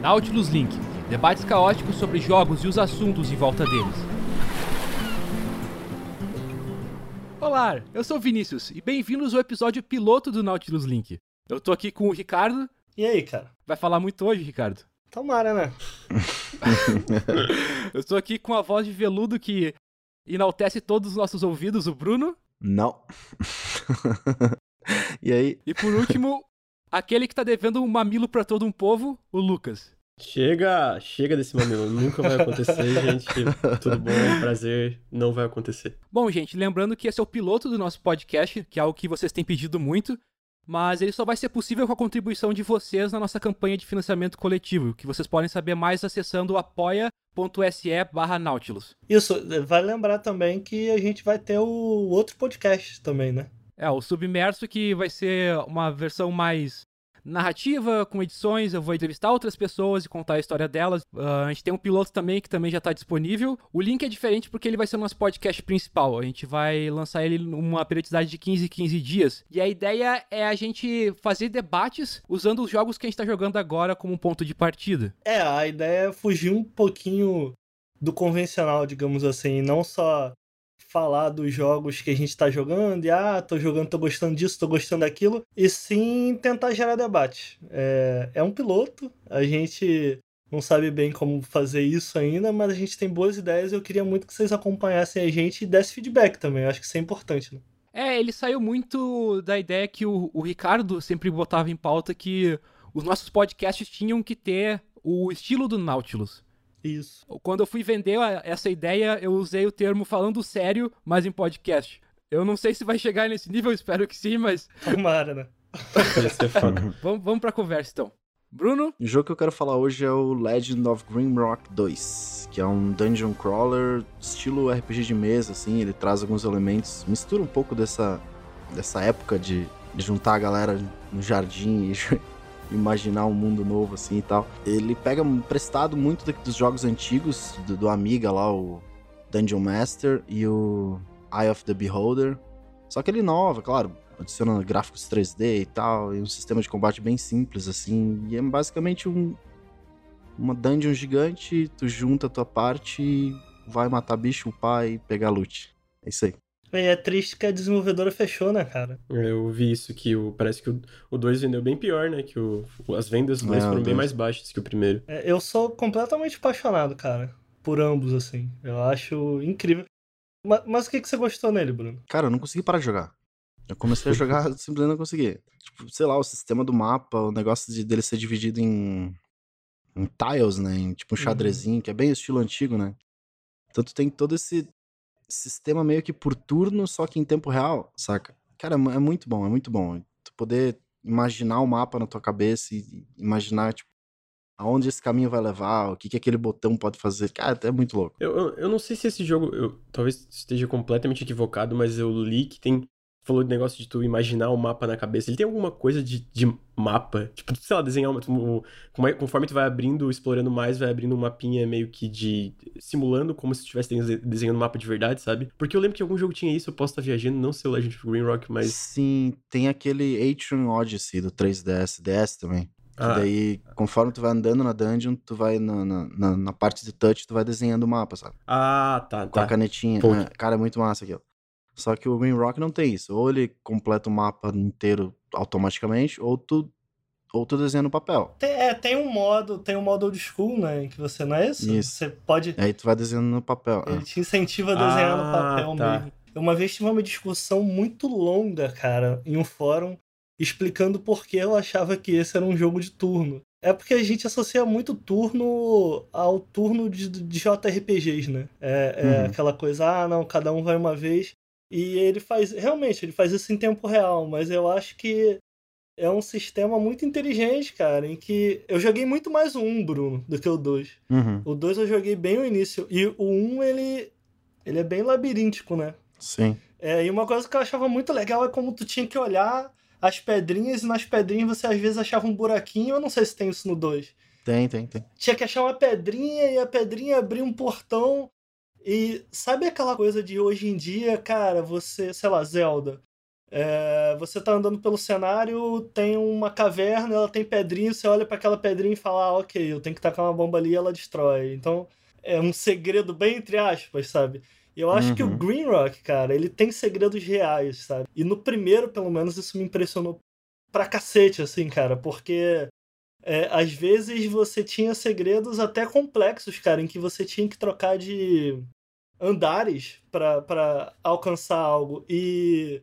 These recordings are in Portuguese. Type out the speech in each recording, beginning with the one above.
Nautilus Link debates caóticos sobre jogos e os assuntos em volta deles. Olá, eu sou o Vinícius e bem-vindos ao episódio piloto do Nautilus Link. Eu tô aqui com o Ricardo. E aí, cara? Vai falar muito hoje, Ricardo? Tomara, né? eu tô aqui com a voz de veludo que enaltece todos os nossos ouvidos, o Bruno. Não. e aí? E por último, aquele que tá devendo um mamilo para todo um povo, o Lucas. Chega, chega desse mamilo, nunca vai acontecer, gente. Tudo bom, prazer, não vai acontecer. Bom, gente, lembrando que esse é o piloto do nosso podcast, que é algo que vocês têm pedido muito, mas ele só vai ser possível com a contribuição de vocês na nossa campanha de financiamento coletivo, que vocês podem saber mais acessando apoia.se Nautilus. Isso, vai lembrar também que a gente vai ter o outro podcast também, né? É, o Submerso, que vai ser uma versão mais narrativa, com edições, eu vou entrevistar outras pessoas e contar a história delas. Uh, a gente tem um piloto também que também já está disponível. O link é diferente porque ele vai ser o nosso podcast principal. A gente vai lançar ele numa periodicidade de 15 15 dias. E a ideia é a gente fazer debates usando os jogos que a gente está jogando agora como ponto de partida. É, a ideia é fugir um pouquinho do convencional, digamos assim, não só falar dos jogos que a gente tá jogando e ah, tô jogando, tô gostando disso, tô gostando daquilo, e sim tentar gerar debate. É, é um piloto, a gente não sabe bem como fazer isso ainda, mas a gente tem boas ideias e eu queria muito que vocês acompanhassem a gente e desse feedback também, eu acho que isso é importante. Né? É, ele saiu muito da ideia que o, o Ricardo sempre botava em pauta que os nossos podcasts tinham que ter o estilo do Nautilus. Isso. Quando eu fui vender essa ideia, eu usei o termo falando sério, mas em podcast. Eu não sei se vai chegar nesse nível, espero que sim, mas. Tomara, né? vamos, vamos pra conversa então. Bruno? O jogo que eu quero falar hoje é o Legend of Grimrock 2, que é um dungeon crawler estilo RPG de mesa, assim, ele traz alguns elementos, mistura um pouco dessa, dessa época de, de juntar a galera no jardim e imaginar um mundo novo assim e tal. Ele pega emprestado muito dos jogos antigos do, do Amiga lá, o Dungeon Master e o Eye of the Beholder. Só que ele inova, claro, adiciona gráficos 3D e tal, e um sistema de combate bem simples assim, e é basicamente um uma dungeon gigante, tu junta a tua parte e vai matar bicho, upar e pegar loot. É isso aí. E é triste que a desenvolvedora fechou, né, cara? Eu vi isso, que o, parece que o 2 vendeu bem pior, né? Que o, as vendas do 2 foram bem mais baixas que o primeiro. É, eu sou completamente apaixonado, cara, por ambos, assim. Eu acho incrível. Mas, mas o que, que você gostou nele, Bruno? Cara, eu não consegui parar de jogar. Eu comecei a jogar, simplesmente não consegui. Tipo, sei lá, o sistema do mapa, o negócio de, dele ser dividido em, em tiles, né? Em tipo um uhum. xadrezinho, uhum. que é bem estilo antigo, né? Então tu tem todo esse sistema meio que por turno, só que em tempo real, saca? Cara, é, é muito bom, é muito bom. Tu poder imaginar o mapa na tua cabeça e imaginar, tipo, aonde esse caminho vai levar, o que, que aquele botão pode fazer. Cara, é muito louco. Eu, eu, eu não sei se esse jogo, eu talvez esteja completamente equivocado, mas eu li que tem falou de negócio de tu imaginar o mapa na cabeça. Ele tem alguma coisa de, de mapa? Tipo, sei lá, desenhar uma, tipo, conforme tu vai abrindo, explorando mais, vai abrindo um mapinha meio que de. simulando como se estivesse desenhando um mapa de verdade, sabe? Porque eu lembro que algum jogo tinha isso, eu posso estar viajando, não sei o Legend of Green Rock, mas. Sim, tem aquele Atrium Odyssey do 3DS, DS também. Ah. daí, conforme tu vai andando na dungeon, tu vai na, na, na, parte de touch, tu vai desenhando o mapa, sabe? Ah, tá, Com tá. a canetinha. É, cara, é muito massa aquilo. Só que o Rock não tem isso. Ou ele completa o mapa inteiro automaticamente, ou tu, ou tu desenha no papel. Tem, é, tem um modo, tem um modo old school, né? Que você não é isso? Isso. Você pode. Aí tu vai desenhando no papel. Ele é. te incentiva a desenhar ah, no papel tá. mesmo. Uma vez tive uma discussão muito longa, cara, em um fórum, explicando por que eu achava que esse era um jogo de turno. É porque a gente associa muito turno ao turno de, de JRPGs, né? É, é uhum. aquela coisa, ah, não, cada um vai uma vez. E ele faz, realmente, ele faz isso em tempo real, mas eu acho que é um sistema muito inteligente, cara, em que eu joguei muito mais o 1, Bruno, do que o 2. Uhum. O 2 eu joguei bem o início, e o 1, ele, ele é bem labiríntico, né? Sim. É, e uma coisa que eu achava muito legal é como tu tinha que olhar as pedrinhas, e nas pedrinhas você às vezes achava um buraquinho, eu não sei se tem isso no 2. Tem, tem, tem. Tinha que achar uma pedrinha, e a pedrinha abria um portão, e sabe aquela coisa de hoje em dia, cara, você, sei lá, Zelda. É, você tá andando pelo cenário, tem uma caverna, ela tem pedrinha, você olha para aquela pedrinha e fala, ah, ok, eu tenho que tacar uma bomba ali e ela destrói. Então, é um segredo bem entre aspas, sabe? E eu acho uhum. que o uhum. Green Rock, cara, ele tem segredos reais, sabe? E no primeiro, pelo menos, isso me impressionou pra cacete, assim, cara, porque é, às vezes você tinha segredos até complexos, cara, em que você tinha que trocar de andares para alcançar algo. E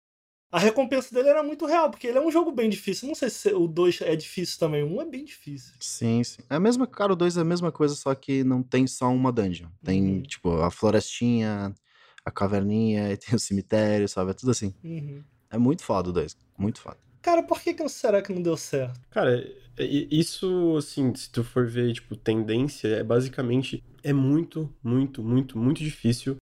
a recompensa dele era muito real, porque ele é um jogo bem difícil. Não sei se o 2 é difícil também, o 1 é bem difícil. Sim, sim. É a mesma, cara, o 2 é a mesma coisa, só que não tem só uma dungeon. Tem, uhum. tipo, a florestinha, a caverninha, e tem o cemitério, sabe? É tudo assim. Uhum. É muito foda o 2, muito foda. Cara, por que, que será que não deu certo? Cara, isso, assim, se tu for ver, tipo, tendência, é basicamente. É muito, muito, muito, muito difícil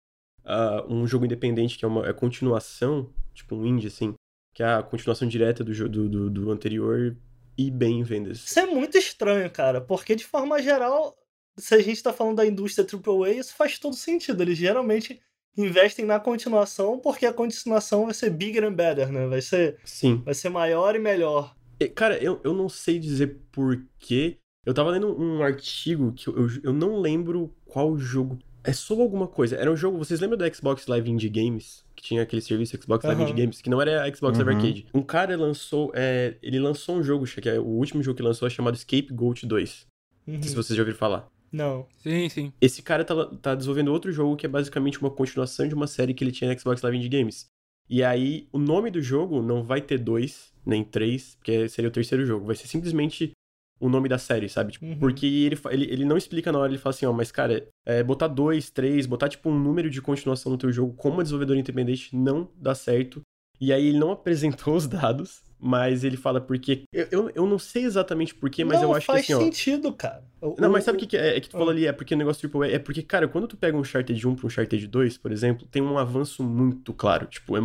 uh, um jogo independente que é uma é continuação tipo um indie, assim, que é a continuação direta do, do, do, do anterior e bem em vendas. Isso é muito estranho, cara, porque de forma geral, se a gente tá falando da indústria AAA, isso faz todo sentido. Eles geralmente investem na continuação porque a continuação vai ser bigger and better, né? Vai ser, Sim. Vai ser maior e melhor. Cara, eu, eu não sei dizer porquê. Eu tava lendo um artigo que eu, eu, eu não lembro qual jogo. É sobre alguma coisa. Era um jogo. Vocês lembram do Xbox Live Indie Games? que tinha aquele serviço Xbox Live uhum. Games, que não era Xbox uhum. Live Arcade. Um cara lançou, é, ele lançou um jogo, que é o último jogo que lançou, é chamado Scapegoat 2. Uhum. Não sei se uhum. vocês já ouviram falar. Não. Sim, sim. Esse cara tá, tá desenvolvendo outro jogo que é basicamente uma continuação de uma série que ele tinha no Xbox Live Games. E aí, o nome do jogo não vai ter dois, nem três, porque seria o terceiro jogo. Vai ser simplesmente o nome da série, sabe? Tipo, uhum. Porque ele, ele, ele não explica na hora, ele fala assim, ó, mas cara, é, botar dois, três, botar tipo um número de continuação no teu jogo como desenvolvedor independente não dá certo. E aí ele não apresentou os dados, mas ele fala porque. Eu, eu, eu não sei exatamente porquê, mas não, eu acho que assim, ó. Faz sentido, cara. Não, mas sabe o que, que, é, é, que tu falou ah. ali? É porque o negócio triple A é porque, cara, quando tu pega um Uncharted 1 pra um Uncharted 2, por exemplo, tem um avanço muito claro. Tipo, é,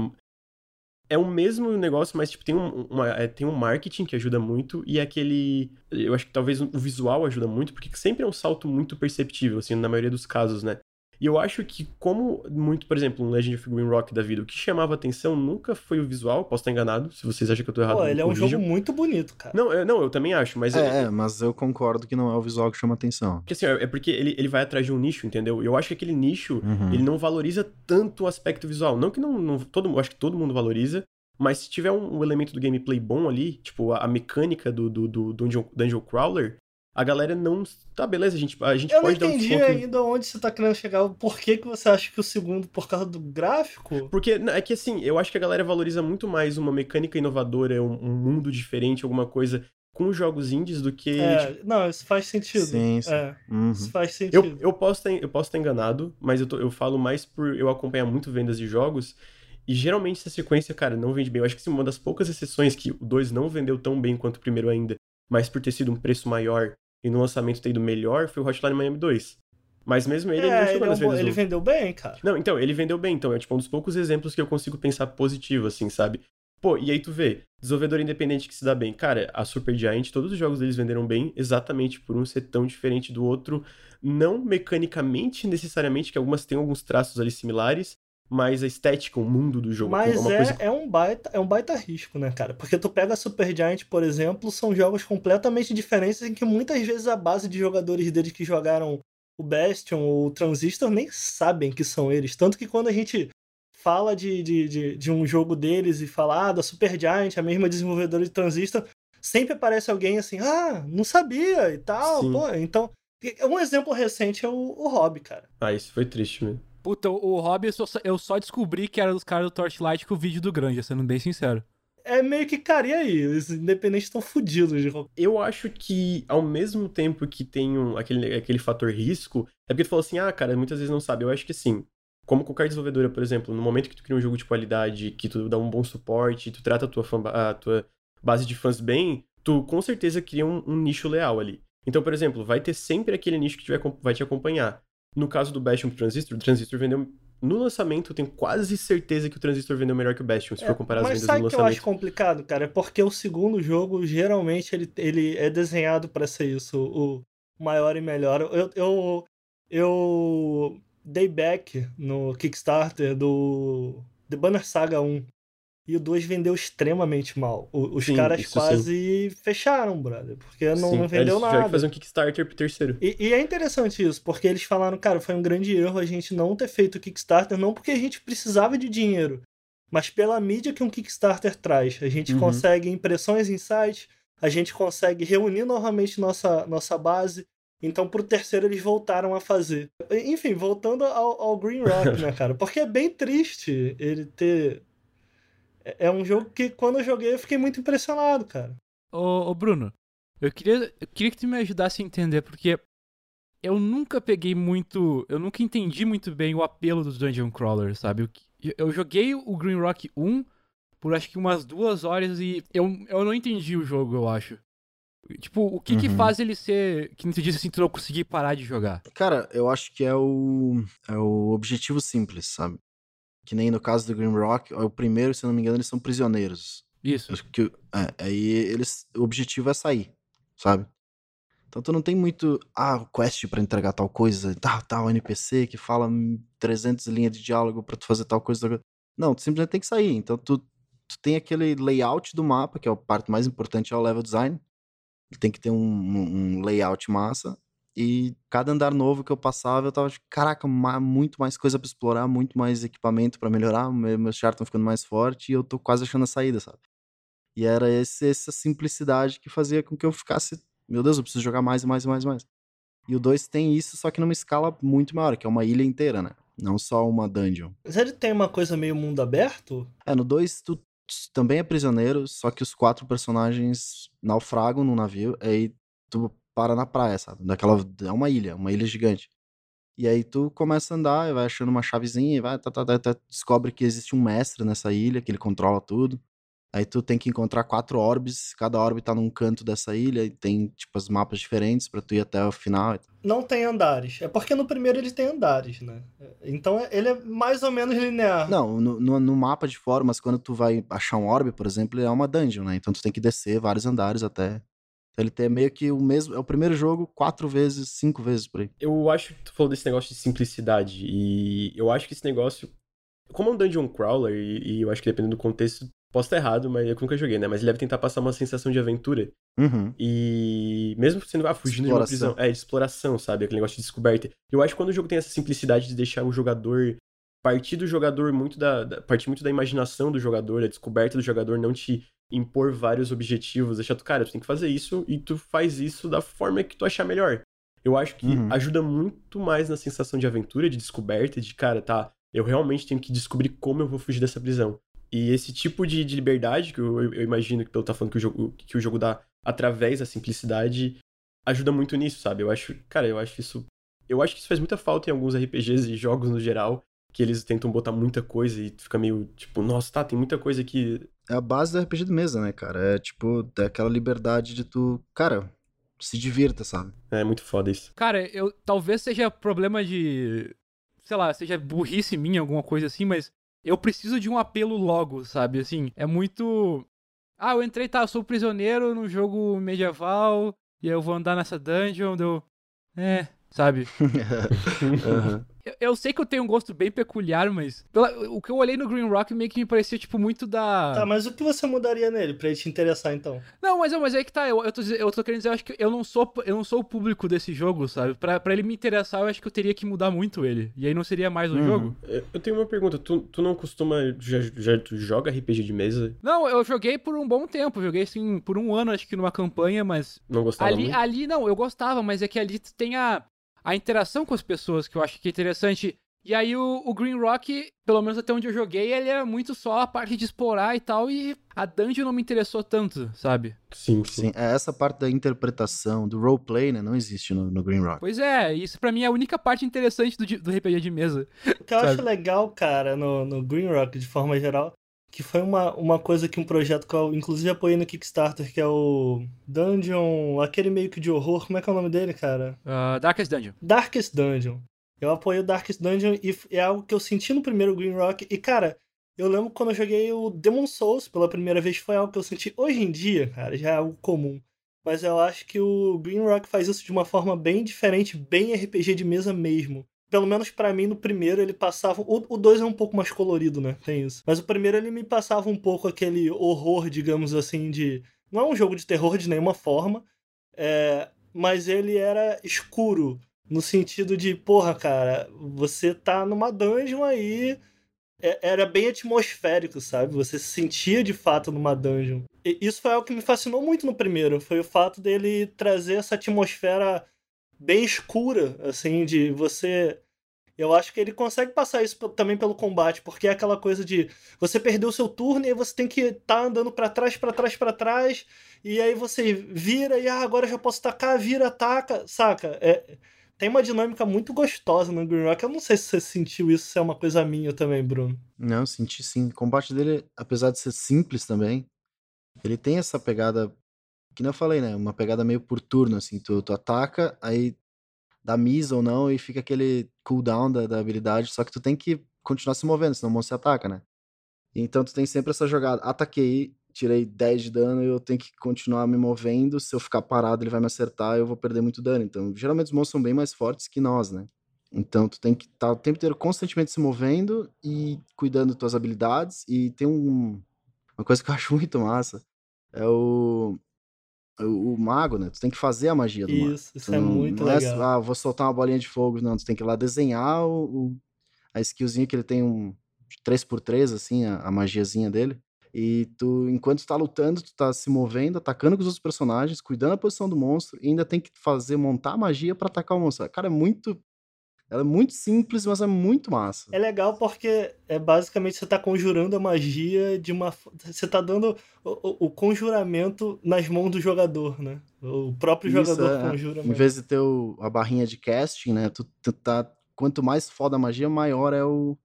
é o mesmo negócio, mas tipo, tem um, uma, é, tem um marketing que ajuda muito e aquele. Eu acho que talvez o visual ajuda muito, porque sempre é um salto muito perceptível, assim, na maioria dos casos, né? E eu acho que, como muito, por exemplo, um Legend of Green Rock da vida, o que chamava atenção nunca foi o visual, posso estar enganado, se vocês acham que eu tô errado. Pô, ele é um jogo muito bonito, cara. Não, eu, não, eu também acho, mas. É, é, mas eu concordo que não é o visual que chama atenção. Porque assim, é porque ele, ele vai atrás de um nicho, entendeu? Eu acho que aquele nicho, uhum. ele não valoriza tanto o aspecto visual. Não que não. não todo, eu acho que todo mundo valoriza, mas se tiver um, um, elemento do gameplay bom ali, tipo a, a mecânica do, do, do dungeon, dungeon Crawler, a galera não. Tá, beleza, a gente, a gente eu pode dar um desconto. Eu não entendi ainda onde você tá querendo chegar. Por que, que você acha que o segundo, por causa do gráfico? Porque é que assim, eu acho que a galera valoriza muito mais uma mecânica inovadora, um, um mundo diferente, alguma coisa com jogos indies do que. É, tipo... Não, isso faz sentido. Sim, sim. É, uhum. Isso faz sentido. Eu, eu, posso ter, eu posso estar enganado, mas eu, tô, eu falo mais por eu acompanhar muito vendas de jogos. E geralmente essa sequência, cara, não vende bem. Eu acho que sim, uma das poucas exceções que o 2 não vendeu tão bem quanto o primeiro ainda, mas por ter sido um preço maior e no lançamento ter ido melhor, foi o Hotline Miami 2. Mas mesmo ele, é, ele não chegou ele é um vendas. Ele vendeu bem, cara. Não, então, ele vendeu bem. Então, é tipo um dos poucos exemplos que eu consigo pensar positivo, assim, sabe? Pô, e aí tu vê, desenvolvedor independente que se dá bem. Cara, a Supergiant, todos os jogos deles venderam bem, exatamente por um ser tão diferente do outro. Não mecanicamente, necessariamente, que algumas têm alguns traços ali similares, mais a estética, o mundo do jogo. Mas é, coisa... é, um baita, é um baita risco, né, cara? Porque tu pega a Supergiant, por exemplo, são jogos completamente diferentes em que muitas vezes a base de jogadores deles que jogaram o Bastion ou o Transistor nem sabem que são eles. Tanto que quando a gente fala de, de, de, de um jogo deles e fala ah, da Supergiant, a mesma desenvolvedora de Transistor, sempre aparece alguém assim, ah, não sabia e tal, Sim. pô. Então, um exemplo recente é o, o Hobby, cara. Ah, isso foi triste mesmo. Puta, o Hobby eu só, descobri que era dos caras do Torchlight com o vídeo do Grande, sendo bem sincero. É meio que, cara, e aí? Os independentes estão fodidos de Eu acho que, ao mesmo tempo que tem um, aquele, aquele fator risco, é porque tu falou assim, ah, cara, muitas vezes não sabe. Eu acho que sim. Como qualquer desenvolvedora, por exemplo, no momento que tu cria um jogo de qualidade, que tu dá um bom suporte, tu trata a tua, fã, a tua base de fãs bem, tu com certeza cria um, um nicho leal ali. Então, por exemplo, vai ter sempre aquele nicho que tiver, vai te acompanhar. No caso do Bastion pro Transistor, o Transistor vendeu. No lançamento, eu tenho quase certeza que o Transistor vendeu melhor que o Bastion, se é, for comparar as vendas no lançamento. Mas sabe que eu acho complicado, cara? É porque o segundo jogo, geralmente, ele, ele é desenhado para ser isso, o maior e melhor. Eu, eu, eu dei back no Kickstarter do The Banner Saga 1. E o 2 vendeu extremamente mal. O, os Sim, caras quase fecharam, brother. Porque não, Sim, não vendeu eles nada. que fazer um Kickstarter pro terceiro. E, e é interessante isso, porque eles falaram, cara, foi um grande erro a gente não ter feito o Kickstarter, não porque a gente precisava de dinheiro, mas pela mídia que um Kickstarter traz. A gente Uhum. consegue impressões em sites, a gente consegue reunir novamente nossa, nossa base. Então, pro terceiro, eles voltaram a fazer. Enfim, voltando ao, ao Green Rock, né, cara? Porque é bem triste ele ter. É é um jogo que, quando eu joguei, eu fiquei muito impressionado, cara. Ô, ô, Bruno, eu queria, eu queria que tu me ajudasse a entender, porque eu nunca peguei muito. Eu nunca entendi muito bem o apelo dos Dungeon Crawlers, sabe? Eu, eu joguei o Green Rock 1 por acho que umas duas horas e eu, eu não entendi o jogo, eu acho. Tipo, o que que Uhum. faz ele ser. Que nem tu disse assim, tu não conseguir parar de jogar? Cara, eu acho que é o, é o objetivo simples, sabe? Que nem no caso do Green Rock, o primeiro, se não me engano, eles são prisioneiros. Isso. Que, é, aí eles, o objetivo é sair, sabe? Então tu não tem muito, ah, quest pra entregar tal coisa, tal, tal NPC que fala hum, 300 linhas de diálogo pra tu fazer tal coisa. tal coisa. Não, tu simplesmente tem que sair. Então tu, tu tem aquele layout do mapa, que é a parte mais importante, é o level design. Ele tem que ter um, um- um layout massa. E cada andar novo que eu passava, eu tava tipo, caraca, muito mais coisa pra explorar, muito mais equipamento pra melhorar, me- meus chars estão ficando mais fortes e eu tô quase achando a saída, sabe? E era esse- essa simplicidade que fazia com que eu ficasse, meu Deus, eu preciso jogar mais e mais e mais e mais. E o 2 tem isso, só que numa escala muito maior, que é uma ilha inteira, né? Não só uma dungeon. Mas ele tem uma coisa meio mundo aberto? É, no 2 tu também é prisioneiro, só que os quatro personagens naufragam no navio, aí tu para na praia, sabe? Daquela, é uma ilha, uma ilha gigante. E aí tu começa a andar, e vai achando uma chavezinha, e vai, tá, tá, tá, tá, descobre que existe um mestre nessa ilha, que ele controla tudo. Aí tu tem que encontrar quatro orbes, cada orbe tá num canto dessa ilha, e tem, tipo, os mapas diferentes pra tu ir até o final. Não tem andares. É porque no primeiro ele tem andares, né? Então ele é mais ou menos linear. Não, no, no, no mapa de formas, quando tu vai achar um orbe, por exemplo, ele é uma dungeon, né? Então tu tem que descer vários andares até. Então ele tem meio que o mesmo. É o primeiro jogo quatro vezes, cinco vezes por aí. Eu acho que tu falou desse negócio de simplicidade, e eu acho que esse negócio. Como é um dungeon crawler, e, e eu acho que dependendo do contexto, posso estar errado, mas eu nunca joguei, né? Mas ele deve tentar passar uma sensação de aventura. Uhum. E mesmo sendo ah, fugindo de uma Exploração. prisão, é, de exploração, sabe? Aquele negócio de descoberta. Eu acho que quando o jogo tem essa simplicidade de deixar o jogador partir do jogador muito da, da partir muito da imaginação do jogador, da descoberta do jogador, não te impor vários objetivos, deixar tu, cara, tu tem que fazer isso e tu faz isso da forma que tu achar melhor. Eu acho que Uhum. ajuda muito mais na sensação de aventura, de descoberta, de cara, tá, eu realmente tenho que descobrir como eu vou fugir dessa prisão. E esse tipo de, de liberdade, que eu, eu imagino que pelo tá falando que o, jogo, que o jogo dá através da simplicidade, ajuda muito nisso, sabe? Eu acho, cara, eu acho isso. Eu acho que isso faz muita falta em alguns RPGs e jogos no geral, que eles tentam botar muita coisa e fica meio tipo, nossa, tá, tem muita coisa aqui. É a base do RPG de mesa, né, cara? É tipo, é aquela liberdade de tu. Cara, se divirta, sabe? É muito foda isso. Cara, eu talvez seja problema de. Sei lá, seja burrice minha, alguma coisa assim, mas eu preciso de um apelo logo, sabe? Assim, é muito. Ah, eu entrei, tá, eu sou prisioneiro no jogo medieval, e aí eu vou andar nessa dungeon, deu. É, sabe? Aham. Eu, eu sei que eu tenho um gosto bem peculiar, mas. pela- o que eu olhei no Green Rock meio que me parecia, tipo, muito da. Tá, mas o que você mudaria nele pra ele te interessar, então? Não, mas, mas é que tá, eu, eu, tô, eu tô querendo dizer, eu acho que eu não sou, eu não sou o público desse jogo, sabe? Pra, pra ele me interessar, eu acho que eu teria que mudar muito ele. E aí não seria mais um Uhum. jogo. Eu eu tenho uma pergunta, tu, tu não costuma. Já, já tu joga RPG de mesa? Não, eu joguei por um bom tempo, joguei assim, por um ano, acho que numa campanha, mas. Não gostava Ali, muito? ali não, eu gostava, mas é que ali tu tem a, a interação com as pessoas que eu acho que é interessante. E aí o, o Green Rock, pelo menos até onde eu joguei, ele era muito só a parte de explorar e tal, e a dungeon não me interessou tanto, sabe? Sim, sim. É essa parte da interpretação, do roleplay, né? Não existe no, no Green Rock. Pois é, isso pra mim é a única parte interessante do, do RPG de mesa. O que eu Sabe? acho legal, cara, no, no Green Rock, de forma geral, que foi uma, uma coisa que um projeto que eu inclusive apoiei no Kickstarter, que é o Dungeon, aquele meio que de horror, como é que é o nome dele, cara? Ah, Darkest Dungeon. Darkest Dungeon. Eu apoiei o Darkest Dungeon e é algo que eu senti no primeiro Green Rock. E, cara, eu lembro quando eu joguei o Demon Souls pela primeira vez, foi algo que eu senti hoje em dia, cara, já é algo comum. Mas eu acho que o Green Rock faz isso de uma forma bem diferente, bem RPG de mesa mesmo. Pelo menos para mim, no primeiro ele passava. O 2 é um pouco mais colorido, né? Tem isso. Mas o primeiro ele me passava um pouco aquele horror, digamos assim, de. Não é um jogo de terror de nenhuma forma, é... mas ele era escuro. No sentido de, porra, cara, você tá numa dungeon aí é, era bem atmosférico, sabe? Você se sentia de fato numa dungeon. E isso foi algo que me fascinou muito no primeiro, foi o fato dele trazer essa atmosfera bem escura, assim, de você eu acho que ele consegue passar isso também pelo combate, porque é aquela coisa de você perdeu o seu turno e aí você tem que estar tá andando para trás, para trás, para trás, e aí você vira e ah, agora já posso tacar, vira, ataca, saca? É, tem uma dinâmica muito gostosa no Green Rock. Eu não sei se você sentiu isso, se é uma coisa minha também, Bruno. Não, senti sim. O combate dele, apesar de ser simples também, ele tem essa pegada, que não falei, né? Uma pegada meio por turno, assim. Tu, tu ataca, aí dá miss ou não, e fica aquele cooldown da, da habilidade, só que tu tem que continuar se movendo, senão o monstro se ataca, né? Então tu tem sempre essa jogada. Ataquei, tirei 10 de dano e eu tenho que continuar me movendo. Se eu ficar parado, ele vai me acertar e eu vou perder muito dano. Então, geralmente os monstros são bem mais fortes que nós, né? Então, tu tem que estar tá o tempo inteiro constantemente se movendo e cuidando das tuas habilidades. E tem um, uma coisa que eu acho muito massa: é o, o, o mago, né? Tu tem que fazer a magia do isso, mago. Isso, isso é muito não legal. É, ah, vou soltar uma bolinha de fogo. Não, tu tem que ir lá desenhar o, o a skillzinha que ele tem um 3x3, assim, a, a magiazinha dele. E tu, enquanto tu tá lutando, tu tá se movendo, atacando com os outros personagens, cuidando da posição do monstro, e ainda tem que fazer, montar a magia para atacar o monstro. Cara, é muito. Ela é muito simples, mas é muito massa. É legal porque é basicamente você tá conjurando a magia de uma. Você tá dando o, o conjuramento nas mãos do jogador, né? O próprio Isso, jogador é. conjura. Em vez de ter o, a barrinha de casting, né? Tu, tu tá. Quanto mais foda a magia, maior é o,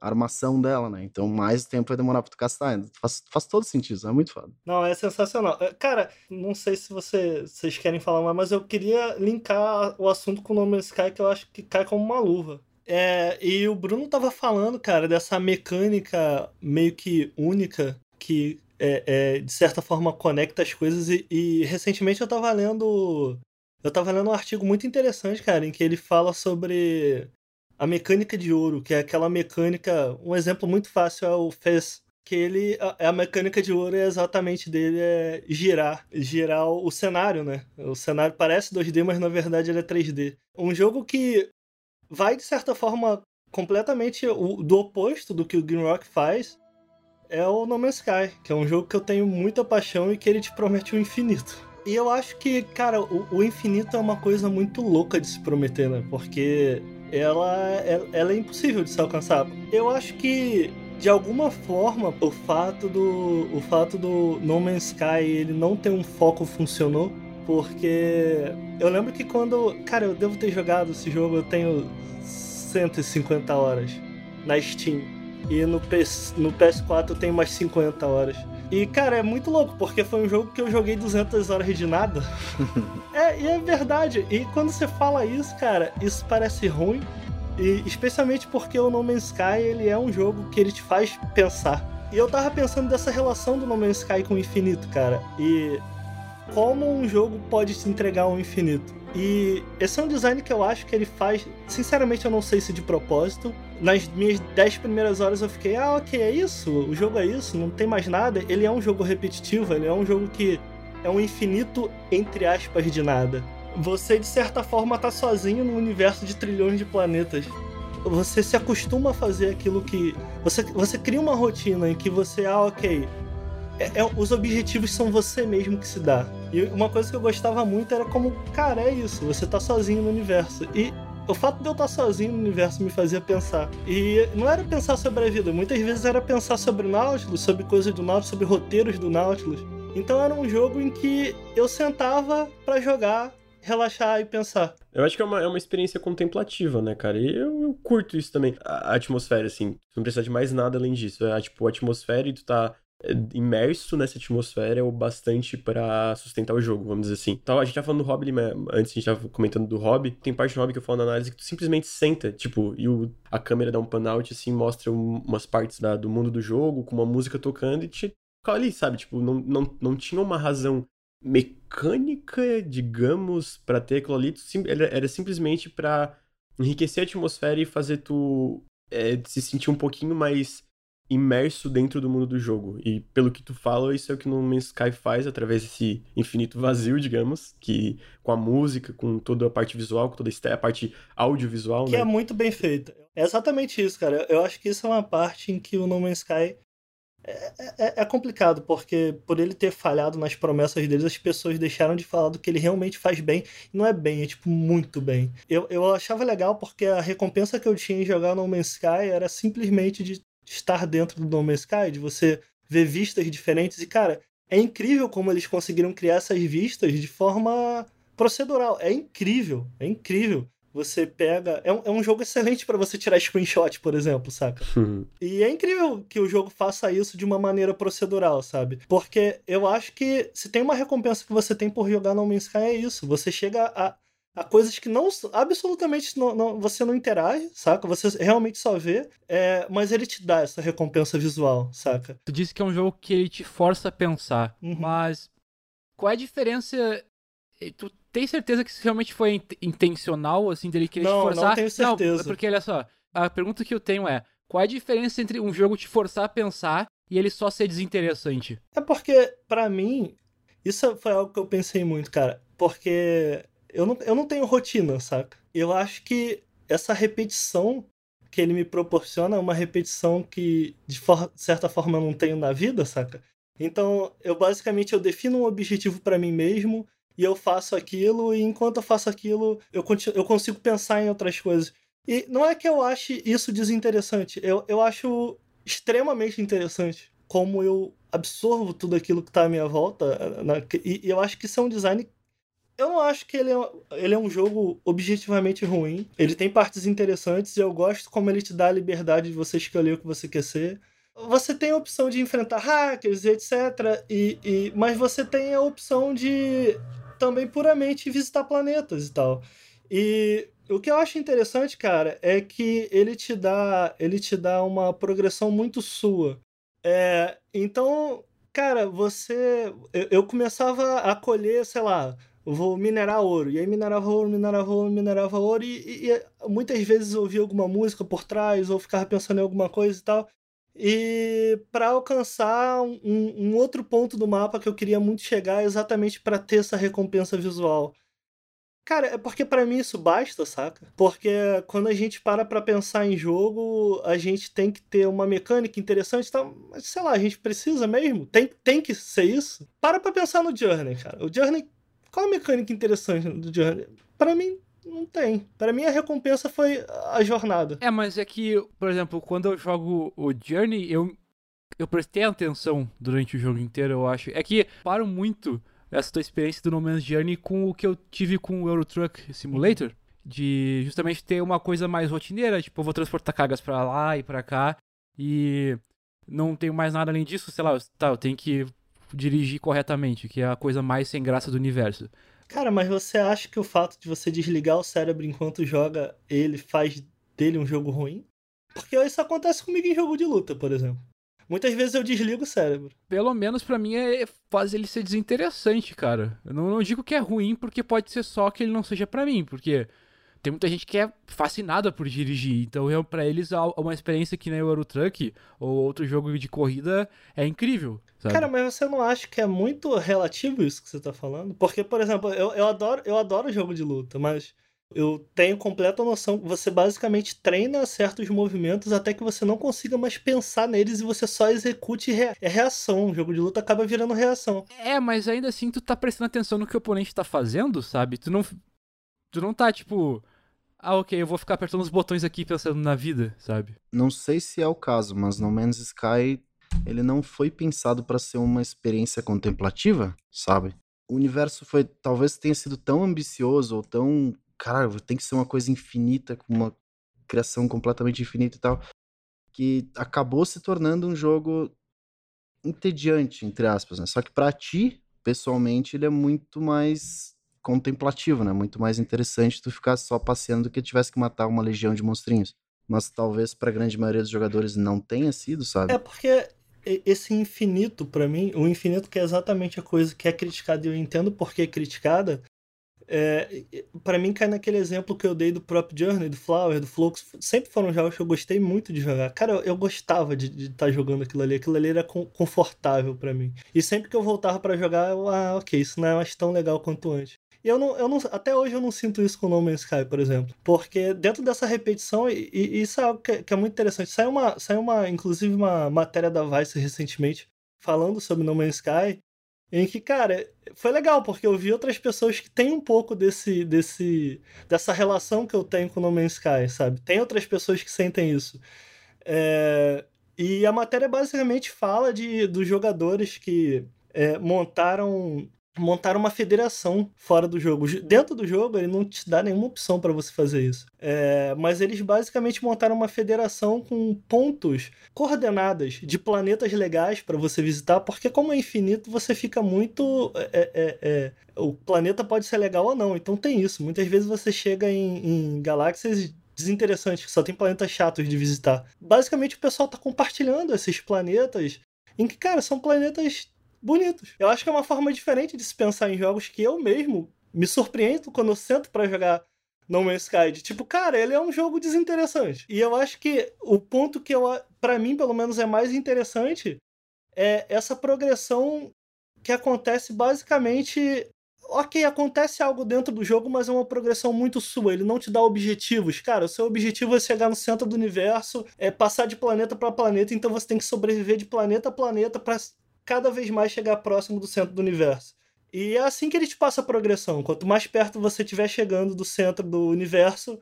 armação dela, né? Então mais tempo vai demorar pra tu castar. Faz, faz todo sentido, é muito foda. Não, é sensacional. É, cara, não sei se você, vocês querem falar mais, mas eu queria linkar o assunto com o No Man's Sky, que eu acho que cai como uma luva. É, e o Bruno tava falando, cara, dessa mecânica meio que única que é, é, de certa forma conecta as coisas e, e recentemente eu tava lendo eu tava lendo um artigo muito interessante, cara, em que ele fala sobre a mecânica de ouro, que é aquela mecânica. Um exemplo muito fácil é o Fez, que ele. A, a mecânica de ouro é exatamente dele é girar. Girar o, o cenário, né? O cenário parece 2D, mas na verdade ele é 3D. Um jogo que vai, de certa forma, completamente o, do oposto do que o Green Rock faz. É o No Man's Sky, que é um jogo que eu tenho muita paixão e que ele te promete o infinito. E eu acho que, cara, o, o infinito é uma coisa muito louca de se prometer, né? Porque ela, ela é impossível de se alcançar. Eu acho que de alguma forma o fato do o fato do No Man's Sky ele não ter um foco funcionou porque eu lembro que quando cara eu devo ter jogado esse jogo eu tenho 150 horas na Steam e no, PS, no PS4 eu tenho mais 50 horas e, cara, é muito louco, porque foi um jogo que eu joguei 200 horas de nada. é, e é verdade. E quando você fala isso, cara, isso parece ruim. E especialmente porque o No Man's Sky, ele é um jogo que ele te faz pensar. E eu tava pensando dessa relação do No Man's Sky com o infinito, cara. E como um jogo pode te entregar um infinito. E esse é um design que eu acho que ele faz. Sinceramente, eu não sei se de propósito. Nas minhas 10 primeiras horas eu fiquei, ah, ok, é isso, o jogo é isso, não tem mais nada. Ele é um jogo repetitivo, ele é um jogo que é um infinito, entre aspas, de nada. Você, de certa forma, tá sozinho num universo de trilhões de planetas. Você se acostuma a fazer aquilo que. Você, você cria uma rotina em que você, ah, ok, é, é, os objetivos são você mesmo que se dá. E uma coisa que eu gostava muito era como, cara, é isso, você tá sozinho no universo. E o fato de eu estar sozinho no universo me fazia pensar. E não era pensar sobre a vida, muitas vezes era pensar sobre o Nautilus, sobre coisas do Nautilus, sobre roteiros do Nautilus. Então era um jogo em que eu sentava para jogar, relaxar e pensar. Eu acho que é uma, é uma experiência contemplativa, né, cara? E eu, eu curto isso também. A, a atmosfera, assim, tu não precisa de mais nada além disso. É tipo, a atmosfera e tu tá imerso nessa atmosfera o bastante para sustentar o jogo, vamos dizer assim. Então, a gente tá falando do hobby, antes a gente tava comentando do hobby, tem parte do hobby que eu falo na análise que tu simplesmente senta, tipo, e o, a câmera dá um pan out, assim, mostra um, umas partes da, do mundo do jogo, com uma música tocando e te fica ali, sabe? Tipo, não, não, não tinha uma razão mecânica, digamos, para ter aquilo ali, era, era simplesmente para enriquecer a atmosfera e fazer tu é, se sentir um pouquinho mais imerso dentro do mundo do jogo. E pelo que tu fala, isso é o que No Man's Sky faz através desse infinito vazio, digamos, que com a música, com toda a parte visual, com toda a parte audiovisual, que né? é muito bem feita. É exatamente isso, cara. Eu acho que isso é uma parte em que o No Man's Sky é, é, é, complicado, porque por ele ter falhado nas promessas deles, as pessoas deixaram de falar do que ele realmente faz bem. E não é bem, é tipo muito bem. Eu, eu achava legal porque a recompensa que eu tinha em jogar No Man's Sky era simplesmente de estar dentro do No Man's Sky, de você ver vistas diferentes. E, cara, é incrível como eles conseguiram criar essas vistas de forma procedural. É incrível, é incrível. Você pega. É um, é um jogo excelente para você tirar screenshot, por exemplo, saca? Uhum. E é incrível que o jogo faça isso de uma maneira procedural, sabe? Porque eu acho que se tem uma recompensa que você tem por jogar No Man's Sky é isso. Você chega a a coisas que não absolutamente não, não, você não interage, saca? Você realmente só vê, é, mas ele te dá essa recompensa visual, saca? Tu disse que é um jogo que ele te força a pensar, Uhum. mas qual é a diferença? Tu tem certeza que isso realmente foi in- intencional, assim, dele querer Não, te não forçar? tenho certeza. porque olha só, a pergunta que eu tenho é: qual é a diferença entre um jogo te forçar a pensar e ele só ser desinteressante? É porque, pra mim, isso foi algo que eu pensei muito, cara. Porque eu não, eu não tenho rotina, saca? Eu acho que essa repetição que ele me proporciona é uma repetição que, de for- certa forma, eu não tenho na vida, saca? Então, eu basicamente eu defino um objetivo pra mim mesmo e eu faço aquilo, e enquanto eu faço aquilo, eu, eu consigo pensar em outras coisas. E não é que eu ache isso desinteressante, eu, eu acho extremamente interessante como eu absorvo tudo aquilo que tá à minha volta. na- e, e eu acho que isso é um design. Eu não acho que ele é, ele é um jogo objetivamente ruim. Ele tem partes interessantes e eu gosto como ele te dá a liberdade de você escolher o que você quer ser. Você tem a opção de enfrentar hackers e etc. E, e, mas você tem a opção de também puramente visitar planetas e tal. E o que eu acho interessante, cara, é que ele te dá, ele te dá uma progressão muito sua. É, então, cara, você. Eu, eu começava a colher, sei lá, vou minerar ouro. E aí minerava ouro, minerava ouro, minerava ouro. E, e- e muitas vezes ouvia alguma música por trás, ou ficava pensando em alguma coisa e tal. E para alcançar um, um outro ponto do mapa que eu queria muito chegar, exatamente para ter essa recompensa visual. Cara, é porque pra mim isso basta, saca? Porque quando a gente para pra pensar em jogo, a gente tem que ter uma mecânica interessante tal. Mas sei lá, a gente precisa mesmo? Tem, tem que ser isso? Para pra pensar no Journey, cara. O Journey. Qual a mecânica interessante do Journey? Pra mim, não tem. Pra mim, a recompensa foi a jornada. É, mas é que, por exemplo, quando eu jogo o Journey, eu, eu prestei atenção durante o jogo inteiro, eu acho. É que paro muito essa tua experiência do No Man's Journey com o que eu tive com o Euro Truck Simulator. De justamente ter uma coisa mais rotineira, tipo, eu vou transportar cargas pra lá e pra cá. E não tenho mais nada além disso, sei lá, tá, eu tenho que dirigir corretamente, que é a coisa mais sem graça do universo. Cara, mas você acha que o fato de você desligar o cérebro enquanto joga ele faz dele um jogo ruim? Porque isso acontece comigo em jogo de luta, por exemplo. Muitas vezes eu desligo o cérebro. Pelo menos pra mim é faz ele ser desinteressante, cara. Eu não, não digo que é ruim, porque pode ser só que ele não seja pra mim, porque tem muita gente que é fascinada por dirigir. Então, pra eles, uma experiência que nem o Euro Truck ou outro jogo de corrida é incrível, sabe? Cara, mas você não acha que é muito relativo isso que você tá falando? Porque, por exemplo, eu, eu, adoro, eu adoro jogo de luta, mas eu tenho completa noção que você basicamente treina certos movimentos até que você não consiga mais pensar neles e você só execute rea é reação. O jogo de luta acaba virando reação. É, mas ainda assim tu tá prestando atenção no que o oponente tá fazendo, sabe? Tu não. Tu não tá tipo. Ah, ok, eu vou ficar apertando os botões aqui pensando na vida, sabe? Não sei se é o caso, mas No Man's Sky ele não foi pensado para ser uma experiência contemplativa, sabe? O universo foi talvez tenha sido tão ambicioso ou tão, caralho, tem que ser uma coisa infinita com uma criação completamente infinita e tal, que acabou se tornando um jogo entediante, entre aspas, né? Só que pra ti, pessoalmente, ele é muito mais contemplativo, né? Muito mais interessante tu ficar só passeando do que tivesse que matar uma legião de monstrinhos mas talvez pra grande maioria dos jogadores não tenha sido, sabe? É porque esse infinito, pra mim, o infinito que é exatamente a coisa que é criticada e eu entendo por que é criticada, é, para mim cai naquele exemplo que eu dei do próprio Journey, do Flower, do Flux. Sempre foram jogos que eu gostei muito de jogar. Cara, eu, eu gostava de estar tá jogando aquilo ali. Aquilo ali era com, confortável para mim. E sempre que eu voltava para jogar, eu, ah, ok, isso não é mais tão legal quanto antes. Eu não, eu não, até hoje eu não sinto isso com No Man's Sky, por exemplo. Porque dentro dessa repetição, e, e isso é algo que, que, é muito interessante. Saiu uma, saiu uma, inclusive, uma matéria da Vice recentemente falando sobre No Man's Sky. Em que, cara, foi legal, porque eu vi outras pessoas que têm um pouco desse, desse, dessa relação que eu tenho com No Man's Sky, sabe? Tem outras pessoas que sentem isso. É, e a matéria basicamente fala de, dos jogadores que é, montaram montaram uma federação fora do jogo. Dentro do jogo, ele não te dá nenhuma opção para você fazer isso. É, mas eles basicamente montaram uma federação com pontos, coordenadas de planetas legais para você visitar, porque como é infinito, você fica muito. É, é, é, é, o planeta pode ser legal ou não. Então tem isso. Muitas vezes você chega em, em galáxias desinteressantes, que só tem planetas chatos de visitar. Basicamente o pessoal está compartilhando esses planetas em que, cara, são planetas bonitos. Eu acho que é uma forma diferente de se pensar em jogos que eu mesmo me surpreendo quando eu sento para jogar No Man's Sky. Tipo, cara, ele é um jogo desinteressante. E eu acho que o ponto que eu, para mim, pelo menos, é mais interessante é essa progressão que acontece basicamente. Ok, acontece algo dentro do jogo, mas é uma progressão muito sua. Ele não te dá objetivos. Cara, o seu objetivo é chegar no centro do universo, é passar de planeta para planeta, então você tem que sobreviver de planeta a planeta para cada vez mais chegar próximo do centro do universo. E é assim que ele te passa a progressão. Quanto mais perto você estiver chegando do centro do universo,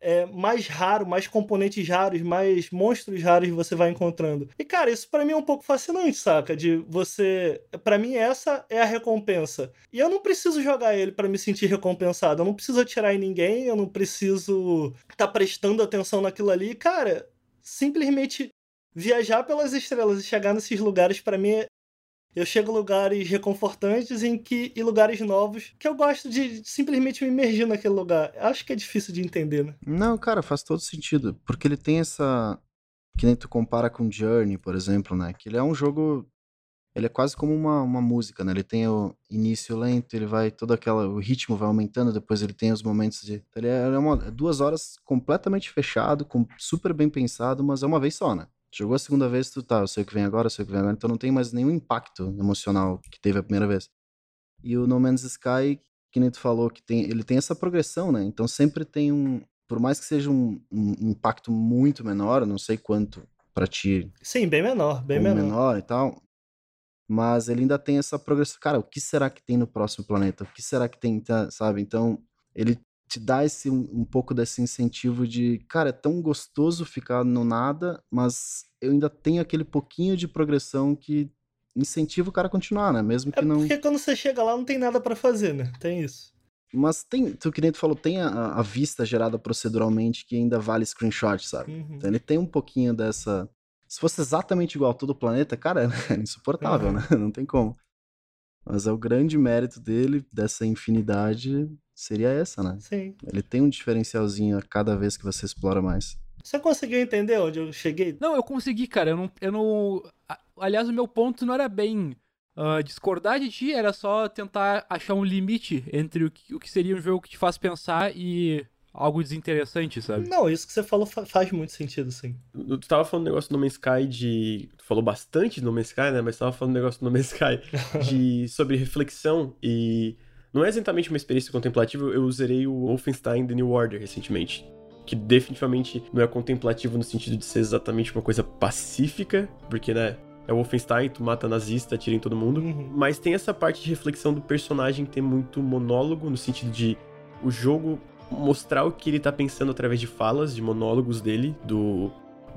é, mais raro, mais componentes raros, mais monstros raros você vai encontrando. E cara, isso para mim é um pouco fascinante, saca? De você, para mim essa é a recompensa. E eu não preciso jogar ele para me sentir recompensado. Eu não preciso atirar em ninguém, eu não preciso estar tá prestando atenção naquilo ali, cara. Simplesmente viajar pelas estrelas e chegar nesses lugares para mim eu chego a lugares reconfortantes em que e lugares novos que eu gosto de simplesmente me imergir naquele lugar. Acho que é difícil de entender, né? Não, cara, faz todo sentido, porque ele tem essa que nem tu compara com Journey, por exemplo, né? Que ele é um jogo ele é quase como uma, uma música, né? Ele tem o início lento, ele vai todo aquela o ritmo vai aumentando, depois ele tem os momentos de é, ele é uma, duas horas completamente fechado, com super bem pensado, mas é uma vez só, né? Jogou a segunda vez, tu tá, eu sei o que vem agora, eu sei o que vem agora, então não tem mais nenhum impacto emocional que teve a primeira vez. E o No Man's Sky, que nem tu falou, que tem, ele tem essa progressão, né? Então sempre tem um, por mais que seja um, um impacto muito menor, não sei quanto para ti. Sim, bem menor, bem menor. menor e tal. Mas ele ainda tem essa progressão. Cara, o que será que tem no próximo planeta? O que será que tem, tá, sabe? Então, ele te dá esse um, um, pouco desse incentivo de, cara, é tão gostoso ficar no nada, mas eu ainda tenho aquele pouquinho de progressão que incentiva o cara a continuar, né? Mesmo que é não. Porque quando você chega lá não tem nada para fazer, né? Tem isso. Mas tem, tu que nem tu falou, tem a, a, vista gerada proceduralmente que ainda vale screenshot, sabe? Uhum. Então ele tem um pouquinho dessa. Se fosse exatamente igual a todo o planeta, cara, é insuportável, uhum. né? Não tem como. Mas é o grande mérito dele, dessa infinidade, seria essa, né? Sim. Ele tem um diferencialzinho a cada vez que você explora mais. Você conseguiu entender onde eu cheguei? Não, eu consegui, cara. Eu não. Eu não... Aliás, o meu ponto não era bem uh, discordar de ti, era só tentar achar um limite entre o que, o que seria um jogo que te faz pensar e algo desinteressante, sabe? Não, isso que você falou faz muito sentido, sim. Tu tava falando um negócio do No Man's Sky de. Tu falou bastante do No Man's Sky, né? Mas tava falando um negócio do No Man's Sky de... sobre reflexão e não é exatamente uma experiência contemplativa, eu zerei o Wolfenstein The New Order recentemente. Que definitivamente não é contemplativo no sentido de ser exatamente uma coisa pacífica, porque, né, é o Wolfenstein, tu mata nazista, atira em todo mundo. Uhum. Mas tem essa parte de reflexão do personagem ter muito monólogo, no sentido de o jogo mostrar o que ele tá pensando através de falas, de monólogos dele, do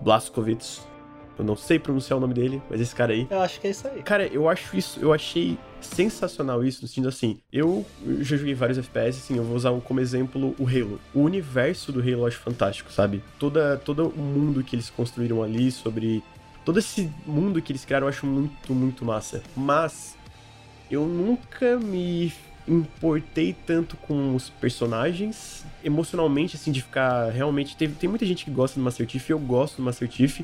Blazkowicz, eu não sei pronunciar o nome dele, mas esse cara aí. Eu acho que é isso aí. Cara, eu acho isso, eu achei sensacional isso, no sentido assim, eu já joguei vários FPS, assim, eu vou usar como exemplo o Halo. O universo do Halo eu acho fantástico, sabe? Toda, todo o mundo que eles construíram ali, sobre. Todo esse mundo que eles criaram eu acho muito, muito massa. Mas eu nunca me importei tanto com os personagens, emocionalmente, assim, de ficar realmente. Tem, tem muita gente que gosta do Master Chief, eu gosto do Master Chief,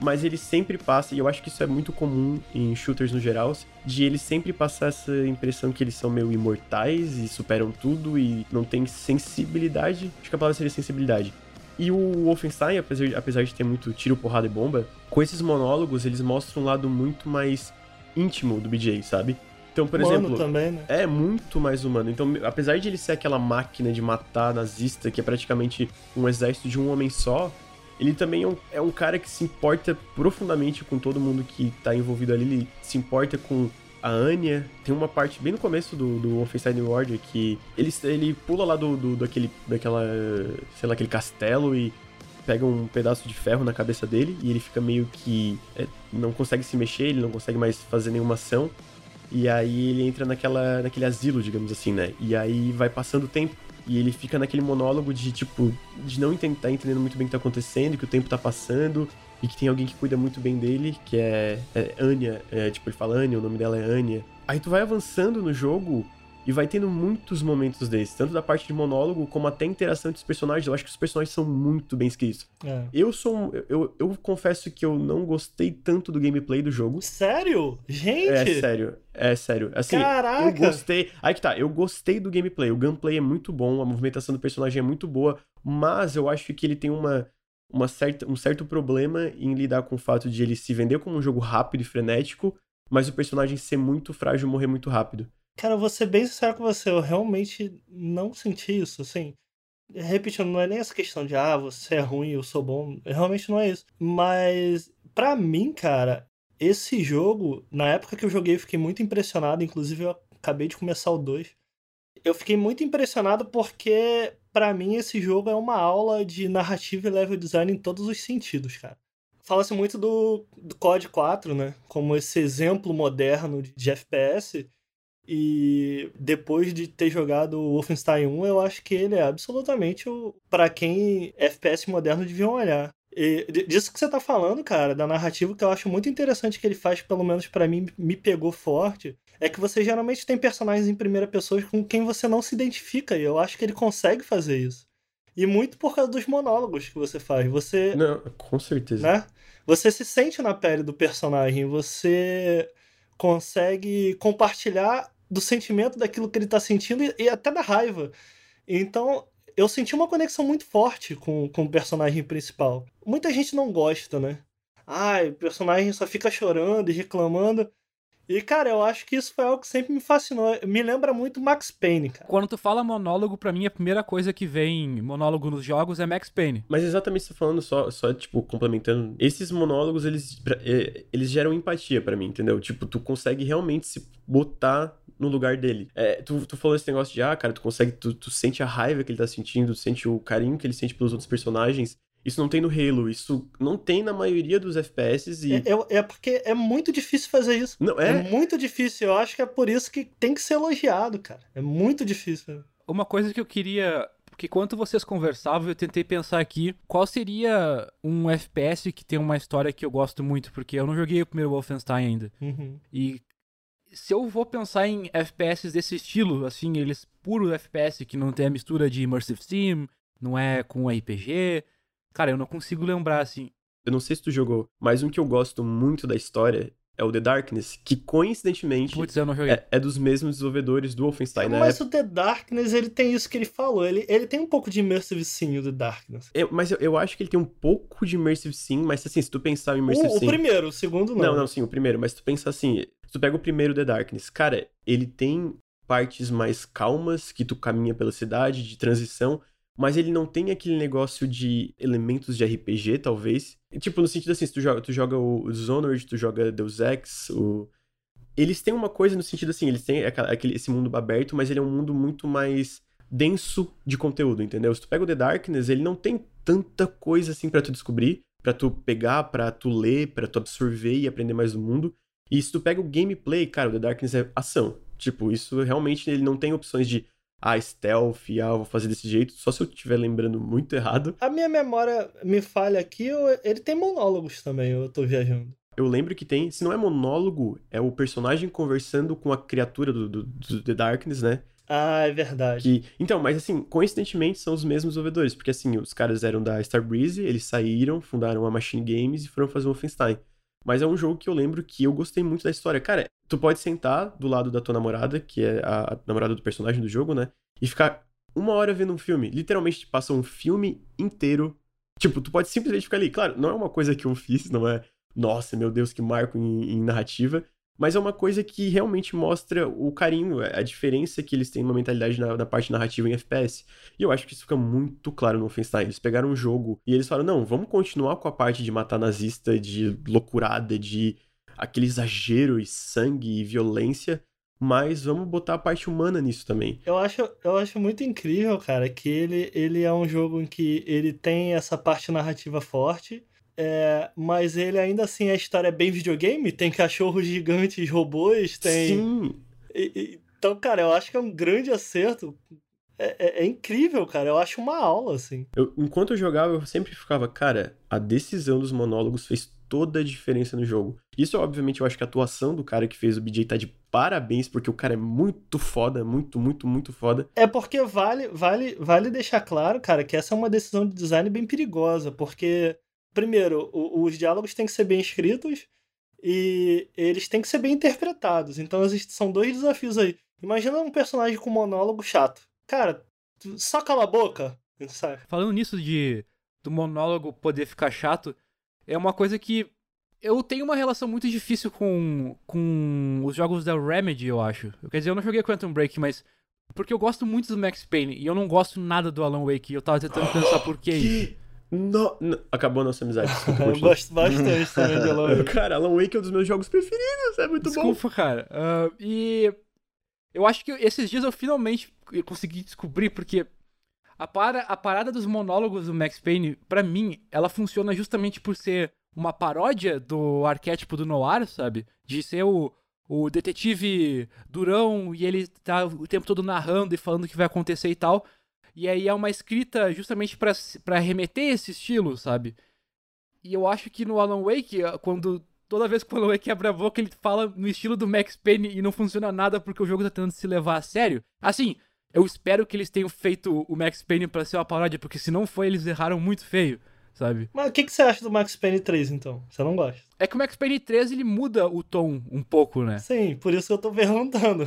mas ele sempre passa, e eu acho que isso é muito comum em shooters no geral, de ele sempre passar essa impressão que eles são meio imortais e superam tudo e não tem sensibilidade. Acho que a palavra seria sensibilidade. E o Wolfenstein, apesar, apesar de ter muito tiro, porrada e bomba, com esses monólogos eles mostram um lado muito mais íntimo do BJ, sabe? Então, por Humano exemplo. também, né? É muito mais humano. Então, apesar de ele ser aquela máquina de matar nazista, que é praticamente um exército de um homem só, ele também é um, é um cara que se importa profundamente com todo mundo que tá envolvido ali. Ele se importa com a Anya. Tem uma parte bem no começo do, do Wolfenstein Order que ele, ele pula lá do, do, daquele, daquela, sei lá, aquele castelo e pega um pedaço de ferro na cabeça dele e ele fica meio que é, não consegue se mexer, ele não consegue mais fazer nenhuma ação. E aí ele entra naquela, naquele asilo, digamos assim, né? E aí vai passando o tempo. E ele fica naquele monólogo de, tipo, de não estar tá entendendo muito bem o que tá acontecendo, que o tempo tá passando, e que tem alguém que cuida muito bem dele, que é, é Anya. É, tipo, ele fala Anya, o nome dela é Anya. Aí tu vai avançando no jogo e vai tendo muitos momentos desses, tanto da parte de monólogo como até interação entre os personagens. Eu acho que os personagens são muito bem escritos. É. Eu sou um, eu, eu confesso que eu não gostei tanto do gameplay do jogo. Sério? Gente! É sério, é sério. Assim, Caraca! eu gostei. Aí que tá, eu gostei do gameplay. O gameplay é muito bom, a movimentação do personagem é muito boa, mas eu acho que ele tem uma, uma certa, um certo problema em lidar com o fato de ele se vender como um jogo rápido e frenético, mas o personagem ser muito frágil e morrer muito rápido. Cara, eu vou ser bem sincero com você, eu realmente não senti isso, assim. Repetindo, não é nem essa questão de, ah, você é ruim, eu sou bom. Realmente não é isso. Mas, pra mim, cara, esse jogo, na época que eu joguei, eu fiquei muito impressionado. Inclusive, eu acabei de começar o 2. Eu fiquei muito impressionado porque, pra mim, esse jogo é uma aula de narrativa e level design em todos os sentidos, cara. Fala-se muito do, do COD 4, né? Como esse exemplo moderno de, de FPS. E depois de ter jogado o Wolfenstein 1, eu acho que ele é absolutamente o para quem FPS moderno deviam olhar. E disso que você tá falando, cara, da narrativa que eu acho muito interessante que ele faz, pelo menos para mim, me pegou forte, é que você geralmente tem personagens em primeira pessoa com quem você não se identifica, e eu acho que ele consegue fazer isso. E muito por causa dos monólogos que você faz. Você. Não, com certeza. Né? Você se sente na pele do personagem, você consegue compartilhar do sentimento daquilo que ele tá sentindo e, e, até da raiva. Então, eu senti uma conexão muito forte com, com o personagem principal. Muita gente não gosta, né? Ai, o personagem só fica chorando e reclamando. E, cara, eu acho que isso foi algo que sempre me fascinou. Me lembra muito Max Payne, cara. Quando tu fala monólogo, para mim a primeira coisa que vem monólogo nos jogos é Max Payne. Mas exatamente você tá falando, só, só tipo, complementando. Esses monólogos, eles, eles geram empatia para mim, entendeu? Tipo, tu consegue realmente se botar no lugar dele. É, tu, tu falou esse negócio de, ah, cara, tu consegue, tu, tu sente a raiva que ele tá sentindo, tu sente o carinho que ele sente pelos outros personagens. Isso não tem no Halo, isso não tem na maioria dos FPS e... É, é, é porque é muito difícil fazer isso. Não, é? é muito difícil, eu acho que é por isso que tem que ser elogiado, cara. É muito difícil. Uma coisa que eu queria porque enquanto vocês conversavam, eu tentei pensar aqui qual seria um FPS que tem uma história que eu gosto muito, porque eu não joguei o primeiro Wolfenstein ainda. Uhum. E se eu vou pensar em FPS desse estilo, assim, eles puro FPS, que não tem a mistura de Immersive Sim, não é com RPG, cara, eu não consigo lembrar, assim. Eu não sei se tu jogou, mas um que eu gosto muito da história é o The Darkness, que coincidentemente Putz, eu não joguei. É, é, dos mesmos desenvolvedores do Wolfenstein, né? Mas o The Darkness, ele tem isso que ele falou, ele, ele tem um pouco de Immersive Sim, o The Darkness. Eu, mas eu, eu, acho que ele tem um pouco de Immersive Sim, mas assim, se tu pensar em Immersive o, Sim... O primeiro, o segundo não. Não, não, sim, o primeiro, mas se tu pensar assim, se tu pega o primeiro The Darkness, cara, ele tem partes mais calmas, que tu caminha pela cidade, de transição, mas ele não tem aquele negócio de elementos de RPG, talvez. Tipo, no sentido assim, se tu joga, tu joga o Dishonored, tu joga Deus Ex, o... Eles têm uma coisa no sentido assim, eles têm aquele, esse mundo aberto, mas ele é um mundo muito mais denso de conteúdo, entendeu? Se tu pega o The Darkness, ele não tem tanta coisa assim para tu descobrir, para tu pegar, para tu ler, para tu absorver e aprender mais do mundo. E se tu pega o gameplay, cara, o The Darkness é ação. Tipo, isso realmente ele não tem opções de ah, stealth, ah, vou fazer desse jeito, só se eu estiver lembrando muito errado. A minha memória me falha aqui, ele tem monólogos também, eu tô viajando. Eu lembro que tem, se não é monólogo, é o personagem conversando com a criatura do, do, do The Darkness, né? Ah, é verdade. Que... Então, mas assim, coincidentemente são os mesmos desenvolvedores, porque assim, os caras eram da Starbreeze, eles saíram, fundaram a Machine Games e foram fazer o Wolfenstein. Mas é um jogo que eu lembro que eu gostei muito da história. Cara, tu pode sentar do lado da tua namorada, que é a, namorada do personagem do jogo, né? E ficar uma hora vendo um filme. Literalmente, te passa um filme inteiro. Tipo, tu pode simplesmente ficar ali. Claro, não é uma coisa que eu fiz, não é, nossa, meu Deus, que marco em, em narrativa. Mas é uma coisa que realmente mostra o carinho, a diferença que eles têm numa mentalidade na, na, parte narrativa em FPS. E eu acho que isso fica muito claro no Wolfenstein. Eles pegaram um jogo e eles falaram: não, vamos continuar com a parte de matar nazista, de loucurada, de aquele exagero e sangue e violência. Mas vamos botar a parte humana nisso também. Eu acho, eu acho muito incrível, cara, que ele, ele é um jogo em que ele tem essa parte narrativa forte é, mas ele ainda assim, a história é bem videogame, tem cachorros gigantes, robôs, tem. Sim! E, e, então, cara, eu acho que é um grande acerto. É, é, é, incrível, cara. Eu acho uma aula, assim. Eu, enquanto eu jogava, eu sempre ficava, cara, a decisão dos monólogos fez toda a diferença no jogo. Isso, obviamente, eu acho que a atuação do cara que fez o BJ tá de parabéns, porque o cara é muito foda, muito, muito, muito foda. É porque vale, vale, vale deixar claro, cara, que essa é uma decisão de design bem perigosa, porque primeiro, o, os diálogos têm que ser bem escritos e eles têm que ser bem interpretados. Então são dois desafios aí. Imagina um personagem com monólogo chato. Cara, só cala a boca, sabe? Falando nisso de do monólogo poder ficar chato, é uma coisa que eu tenho uma relação muito difícil com, com os jogos da Remedy, eu acho. Quer dizer, eu não joguei Quantum Break, mas porque eu gosto muito do Max Payne e eu não gosto nada do Alan Wake. E eu tava tentando pensar por quê. No, no, acabou a nossa amizade. Desculpa, eu gosto bastante também de Alan Wake. Cara, Alan Wake é um dos meus jogos preferidos, é muito Desculpa, bom. Desculpa, cara. Uh, e eu acho que esses dias eu finalmente consegui descobrir, porque a, para, a parada dos monólogos do Max Payne, para mim, ela funciona justamente por ser uma paródia do arquétipo do noir, sabe? De ser o, o detetive durão e ele tá o tempo todo narrando e falando o que vai acontecer e tal. E aí é uma escrita justamente para remeter esse estilo, sabe? E eu acho que no Alan Wake, quando toda vez que o Alan Wake abre a boca, ele fala no estilo do Max Payne e não funciona nada porque o jogo tá tentando se levar a sério. Assim, eu espero que eles tenham feito o Max Payne para ser uma paródia, porque se não foi, eles erraram muito feio, sabe? Mas o que, que você acha do Max Payne 3, então? Você não gosta? É que o Max Payne 3, ele muda o tom um pouco, né? Sim, por isso que eu tô perguntando.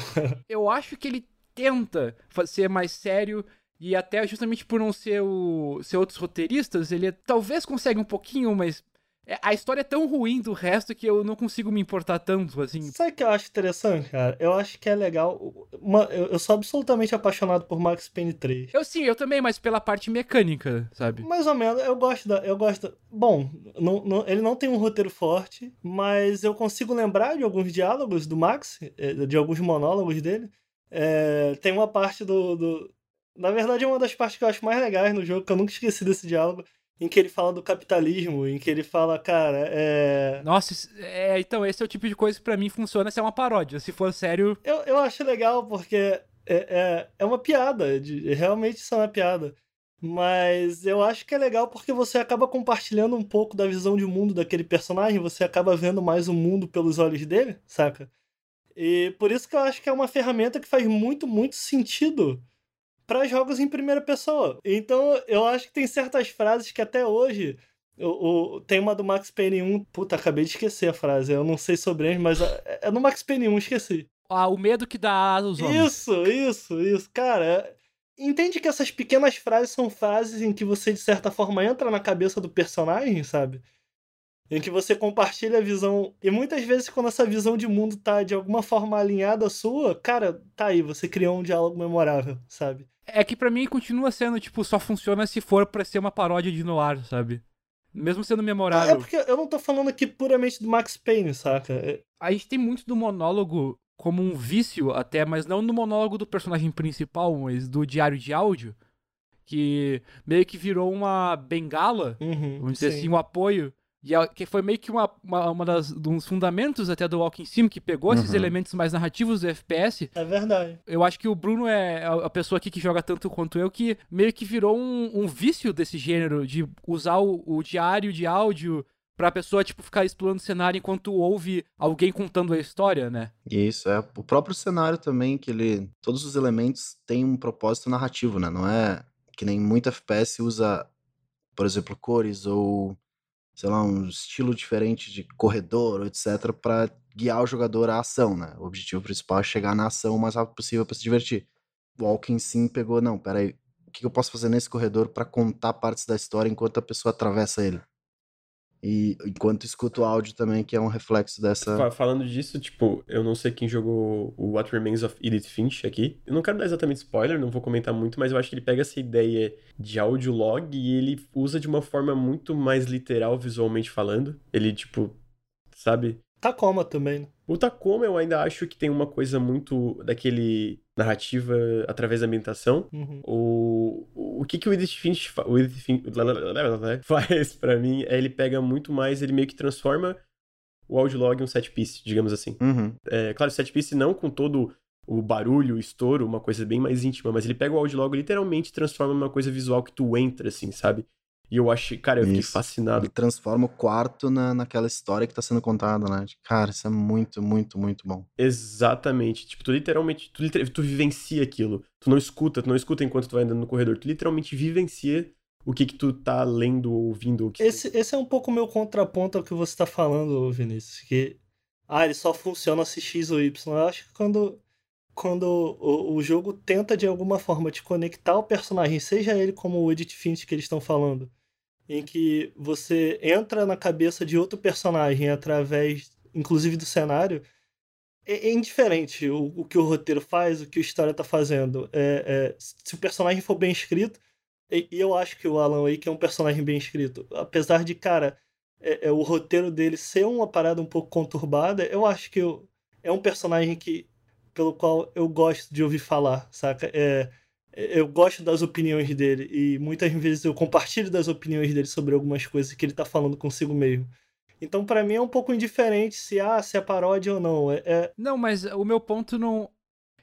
eu acho que ele tenta ser mais sério e até justamente por não ser, o, ser outros roteiristas, ele talvez consegue um pouquinho, mas é, a história é tão ruim do resto que eu não consigo me importar tanto, assim. Sabe o que eu acho interessante, cara? Eu acho que é legal. Uma, eu, sou absolutamente apaixonado por Max Payne 3. Eu sim, eu também, mas pela parte mecânica, sabe? Mais ou menos, eu gosto da. Eu gosto. Da, bom, não, não, ele não tem um roteiro forte, mas eu consigo lembrar de alguns diálogos do Max, eh, de alguns monólogos dele. É, tem uma parte do, do na verdade, é uma das partes que eu acho mais legais no jogo, que eu nunca esqueci desse diálogo, em que ele fala do capitalismo, em que ele fala, cara, é. Nossa, é, então, esse é o tipo de coisa que pra mim funciona se é uma paródia. Se for sério. Eu, eu acho legal, porque é, é, é uma piada, de, realmente isso é uma piada. Mas eu acho que é legal porque você acaba compartilhando um pouco da visão de mundo daquele personagem, você acaba vendo mais o mundo pelos olhos dele, saca? E por isso que eu acho que é uma ferramenta que faz muito, muito sentido para jogos em primeira pessoa. Então eu acho que tem certas frases que até hoje. O, o, tem uma do Max Payne 1. Puta, acabei de esquecer a frase. Eu não sei sobre ele, mas é, é no Max Payne 1, esqueci. Ah, o medo que dá aos homens. Isso, isso, isso. Cara, entende que essas pequenas frases são frases em que você, de certa forma, entra na cabeça do personagem, sabe? em que você compartilha a visão. E muitas vezes, quando essa visão de mundo tá de alguma forma alinhada à sua, cara, tá aí, você criou um diálogo memorável, sabe? É que para mim continua sendo, tipo, só funciona se for para ser uma paródia de noir, sabe? Mesmo sendo memorável. É porque eu não tô falando aqui puramente do Max Payne, saca? É... A gente tem muito do monólogo como um vício até, mas não no monólogo do personagem principal, mas do diário de áudio, que meio que virou uma bengala, uhum, vamos dizer sim. assim, um apoio e é, que foi meio que uma, uma, uma das, dos fundamentos até do Walking Sim, que pegou uhum. esses elementos mais narrativos do FPS. É verdade. Eu acho que o Bruno é a pessoa aqui que joga tanto quanto eu, que meio que virou um, um vício desse gênero, de usar o, o diário de áudio pra pessoa, tipo, ficar explorando o cenário enquanto ouve alguém contando a história, né? Isso, é. O próprio cenário também, que ele. Todos os elementos têm um propósito narrativo, né? Não é que nem muito FPS usa, por exemplo, cores ou, sei lá, um estilo diferente de corredor, etc., para guiar o jogador à ação, né? O objetivo principal é chegar na ação o mais rápido possível para se divertir. O Walking Sim pegou, não, peraí, o que eu posso fazer nesse corredor para contar partes da história enquanto a pessoa atravessa ele? E enquanto escuto o áudio também, que é um reflexo dessa. Falando disso, tipo, eu não sei quem jogou o What Remains of Edith Finch aqui. Eu não quero dar exatamente spoiler, não vou comentar muito, mas eu acho que ele pega essa ideia de áudio log e ele usa de uma forma muito mais literal, visualmente falando. Ele, tipo, sabe? Tacoma também, né? O Tacoma eu ainda acho que tem uma coisa muito daquele narrativa através da ambientação. Uhum. O, o que, que o Edith Finch, fa o Edith Finch faz para mim é ele pega muito mais, ele meio que transforma o audiolog em um set piece, digamos assim. Uhum. É, claro, set piece não com todo o barulho, o estouro, uma coisa bem mais íntima, mas ele pega o audiolog e literalmente transforma em uma coisa visual que tu entra, assim, sabe? E eu achei, cara, eu fiquei Isso. fascinado. Ele transforma o quarto na, naquela história que tá sendo contada, né? Cara, isso é muito, muito, muito bom. Exatamente. Tipo, tu literalmente, tu, tu vivencia aquilo. Tu não escuta, tu não escuta enquanto tu vai andando no corredor. Tu literalmente vivencia o que que tu tá lendo ou ouvindo. O que Esse, esse é um pouco o meu contraponto ao que você tá falando, Vinícius. Que, ah, ele só funciona se X ou Y. Eu acho que quando, quando o, o jogo tenta de alguma forma te conectar ao personagem, seja ele como o Edith Finch que eles estão falando, em que você entra na cabeça de outro personagem através, inclusive, do cenário, é, é indiferente o, o que o roteiro faz, o que a história tá fazendo. É, é, se o personagem for bem escrito, e, e eu acho que o Alan Wake é um personagem bem escrito. Apesar de, cara, é, é o roteiro dele ser uma parada um pouco conturbada, eu acho que eu- é um personagem que pelo qual eu gosto de ouvir falar, saca? É, eu gosto das opiniões dele e muitas vezes eu compartilho das opiniões dele sobre algumas coisas que ele tá falando consigo mesmo. Então, pra mim é um pouco indiferente se, ah, se é paródia ou não. É, é- Não, mas o meu ponto não.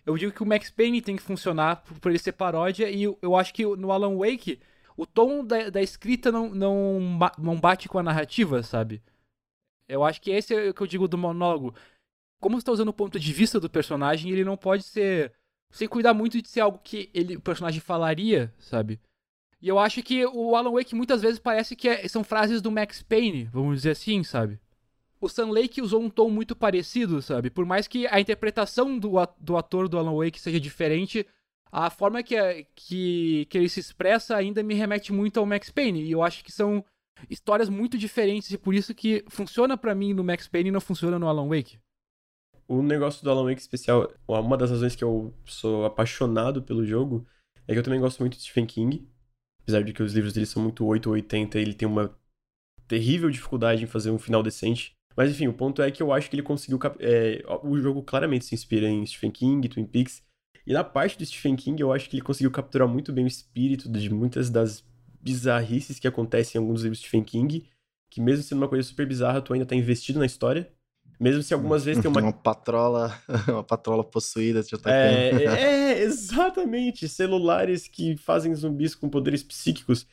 Eu digo que o Max Payne tem que funcionar por, ele ser paródia, e eu, acho que no Alan Wake, o tom da, da escrita não, não, não bate com a narrativa, sabe? Eu acho que esse é o que eu digo do monólogo. Como você tá usando o ponto de vista do personagem, ele não pode ser. Sem cuidar muito de ser algo que ele, o personagem falaria, sabe? E eu acho que o Alan Wake muitas vezes parece que é- são frases do Max Payne, vamos dizer assim, sabe? O Sam Lake usou um tom muito parecido, sabe? Por mais que a interpretação do, do ator do Alan Wake seja diferente, a forma que, é- que, que ele se expressa ainda me remete muito ao Max Payne. E eu acho que são histórias muito diferentes e por isso que funciona pra mim no Max Payne e não funciona no Alan Wake. O negócio do Alan Wake especial, uma das razões que eu sou apaixonado pelo jogo é que eu também gosto muito de Stephen King. Apesar de que os livros dele são muito 8 ou 80, ele tem uma terrível dificuldade em fazer um final decente. Mas enfim, o ponto é que eu acho que ele conseguiu. é, o jogo claramente se inspira em Stephen King, Twin Peaks. E na parte do Stephen King, eu acho que ele conseguiu capturar muito bem o espírito de muitas das bizarrices que acontecem em alguns livros de Stephen King. Que mesmo sendo uma coisa super bizarra, tu ainda tá investido na história. Mesmo se algumas vezes tem uma Uma patrola, uma patrola possuída te atacando. é, é, exatamente. Celulares que fazem zumbis com poderes psíquicos.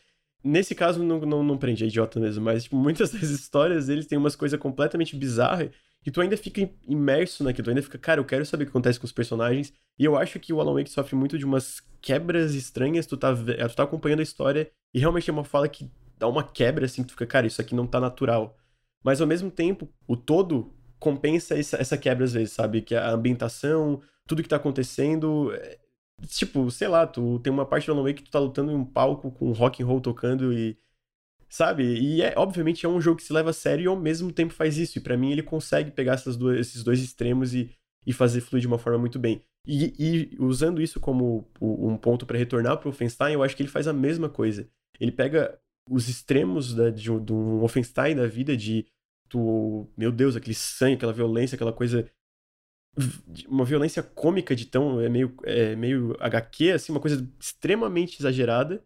Nesse caso, não, não, não prende, é idiota mesmo. Mas, tipo, muitas das histórias, eles têm umas coisas completamente bizarras. E tu ainda fica im- imerso naquilo. Tu ainda fica, cara, eu quero saber o que acontece com os personagens. E eu acho que o Alan Wake sofre muito de umas quebras estranhas. Tu tá, ve- tu tá acompanhando a história e realmente é uma fala que dá uma quebra, assim, que tu fica, cara, isso aqui não tá natural. Mas, ao mesmo tempo, o todo compensa essa, essa quebra às vezes, sabe? Que a ambientação, tudo que tá acontecendo. é- Tipo, sei lá, tu tem uma parte do Alan Wake que tu tá lutando em um palco com rock and roll tocando e. Sabe? E é, obviamente, é um jogo que se leva a sério e ao mesmo tempo faz isso. E pra mim ele consegue pegar essas duas, esses dois extremos e, e fazer fluir de uma forma muito bem. E, e usando isso como um ponto pra retornar pro Offenstein, eu acho que ele faz a mesma coisa. Ele pega os extremos da, de, de um Offenstein da vida, de tu, meu Deus, aquele sangue, aquela violência, aquela coisa uma violência cômica de tão é meio é meio HQ assim, uma coisa extremamente exagerada,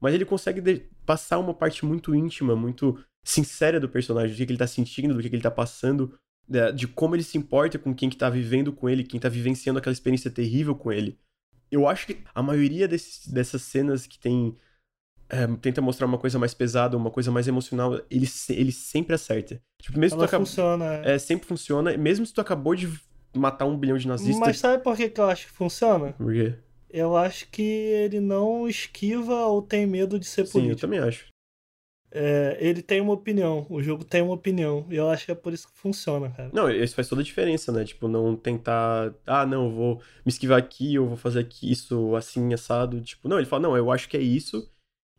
mas ele consegue de- passar uma parte muito íntima, muito sincera do personagem, do que, que ele tá sentindo, do que, que ele tá passando, da- de como ele se importa com quem que tá vivendo com ele, quem tá vivenciando aquela experiência terrível com ele. Eu acho que a maioria desses, dessas cenas que tem é, tenta mostrar uma coisa mais pesada, uma coisa mais emocional, ele, ele sempre acerta. Tipo, mesmo Ela tu acaba... funciona. É, sempre funciona, mesmo se tu acabou de matar um bilhão de nazistas. Mas sabe por que, que eu acho que funciona? Por quê? Eu acho que ele não esquiva ou tem medo de ser Sim, político. eu também acho. É, ele tem uma opinião, o jogo tem uma opinião. E eu acho que é por isso que funciona, cara. Não, isso faz toda a diferença, né? Tipo, não tentar. Ah, não, eu vou me esquivar aqui, eu vou fazer aqui isso assim, assado. Tipo, não, ele fala, não, eu acho que é isso.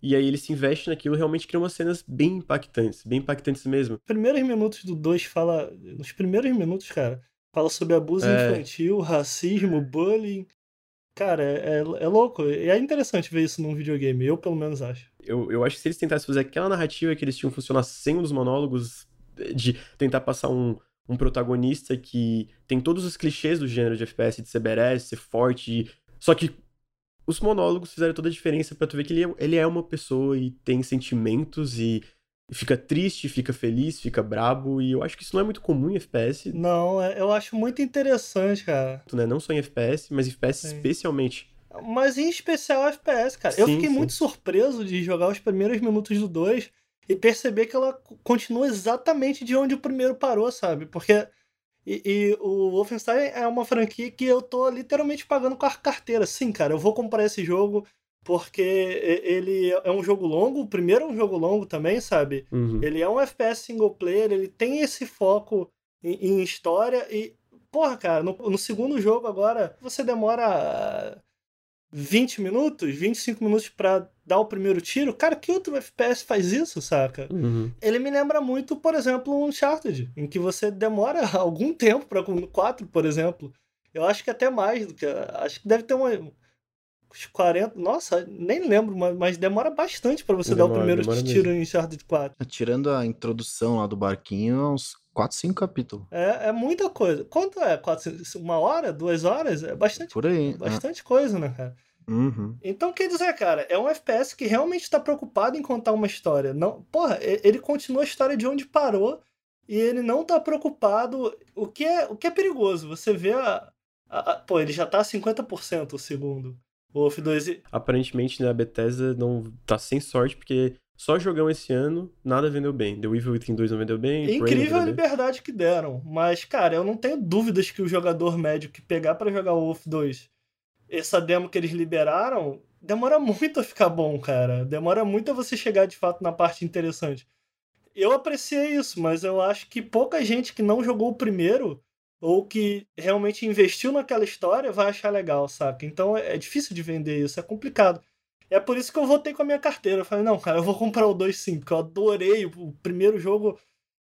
E aí ele se investe naquilo realmente cria umas cenas bem impactantes, bem impactantes mesmo. Os primeiros minutos do 2 fala. Nos primeiros minutos, cara, fala sobre abuso É. infantil, racismo, bullying. Cara, é, é, é louco. E é interessante ver isso num videogame, eu pelo menos acho. Eu, eu acho que se eles tentassem fazer aquela narrativa que eles tinham funcionar sem os monólogos, de tentar passar um, um protagonista que tem todos os clichês do gênero de FPS, de ser badass, ser forte, só que os monólogos fizeram toda a diferença pra tu ver que ele é, ele é uma pessoa e tem sentimentos e, fica triste, fica feliz, fica brabo, e eu acho que isso não é muito comum em FPS, Não, é- eu acho muito interessante, cara. né? Não só em FPS, mas em FPS Sim. especialmente. Mas em especial FPS, cara. eu Sim, fiquei sim. muito surpreso de jogar os primeiros minutos do 2 e perceber que ela continua exatamente de onde o primeiro parou, sabe? Porque. E, e o Wolfenstein é uma franquia que eu tô literalmente pagando com a carteira. Sim, cara, eu vou comprar esse jogo porque ele é um jogo longo. O primeiro é um jogo longo também, sabe? Uhum. Ele é um FPS single player, ele tem esse foco em, em história e, porra, cara, no, no segundo jogo agora, você demora 20 minutos, 25 minutos pra dar o primeiro tiro. Cara, que outro FPS faz isso, saca? Uhum. Ele me lembra muito, por exemplo, um Uncharted, em que você demora algum tempo para 4, por exemplo. Eu acho que até mais do que. Acho que deve ter uma, uns 40. Nossa, nem lembro, mas, mas demora bastante pra você dar o Demora, primeiro demora tiro em Uncharted 4. Tirando a introdução lá do barquinho, é uns 4, 5 capítulos. É, é muita coisa. Quanto é? Quatro, uma hora? Duas horas? É bastante, Por aí. bastante coisa, né, cara? Uhum. Então, quer dizer, cara, é um FPS que realmente está preocupado em contar uma história. Não, porra, ele continua a história de onde parou e ele não tá preocupado. O que é, o que é perigoso? Você vê a, a- a- Pô, ele já tá a 50% o segundo. O Wolf 2. e- Aparentemente, né, a Bethesda não tá sem sorte, porque só jogão esse ano, nada vendeu bem. The Evil Within 2 não vendeu bem, É incrível a vendeu bem. liberdade que deram. Mas, cara, eu não tenho dúvidas que o jogador médio que pegar pra jogar o Wolf 2, essa demo que eles liberaram, demora muito a ficar bom, cara. Demora muito a você chegar de fato na parte interessante. Eu apreciei isso, mas eu acho que pouca gente que não jogou o primeiro ou que realmente investiu naquela história vai achar legal, saca? Então é difícil de vender isso, é complicado. É por isso que eu voltei com a minha carteira. Eu falei, não, cara, eu vou comprar o 2 sim, porque eu adorei o primeiro jogo.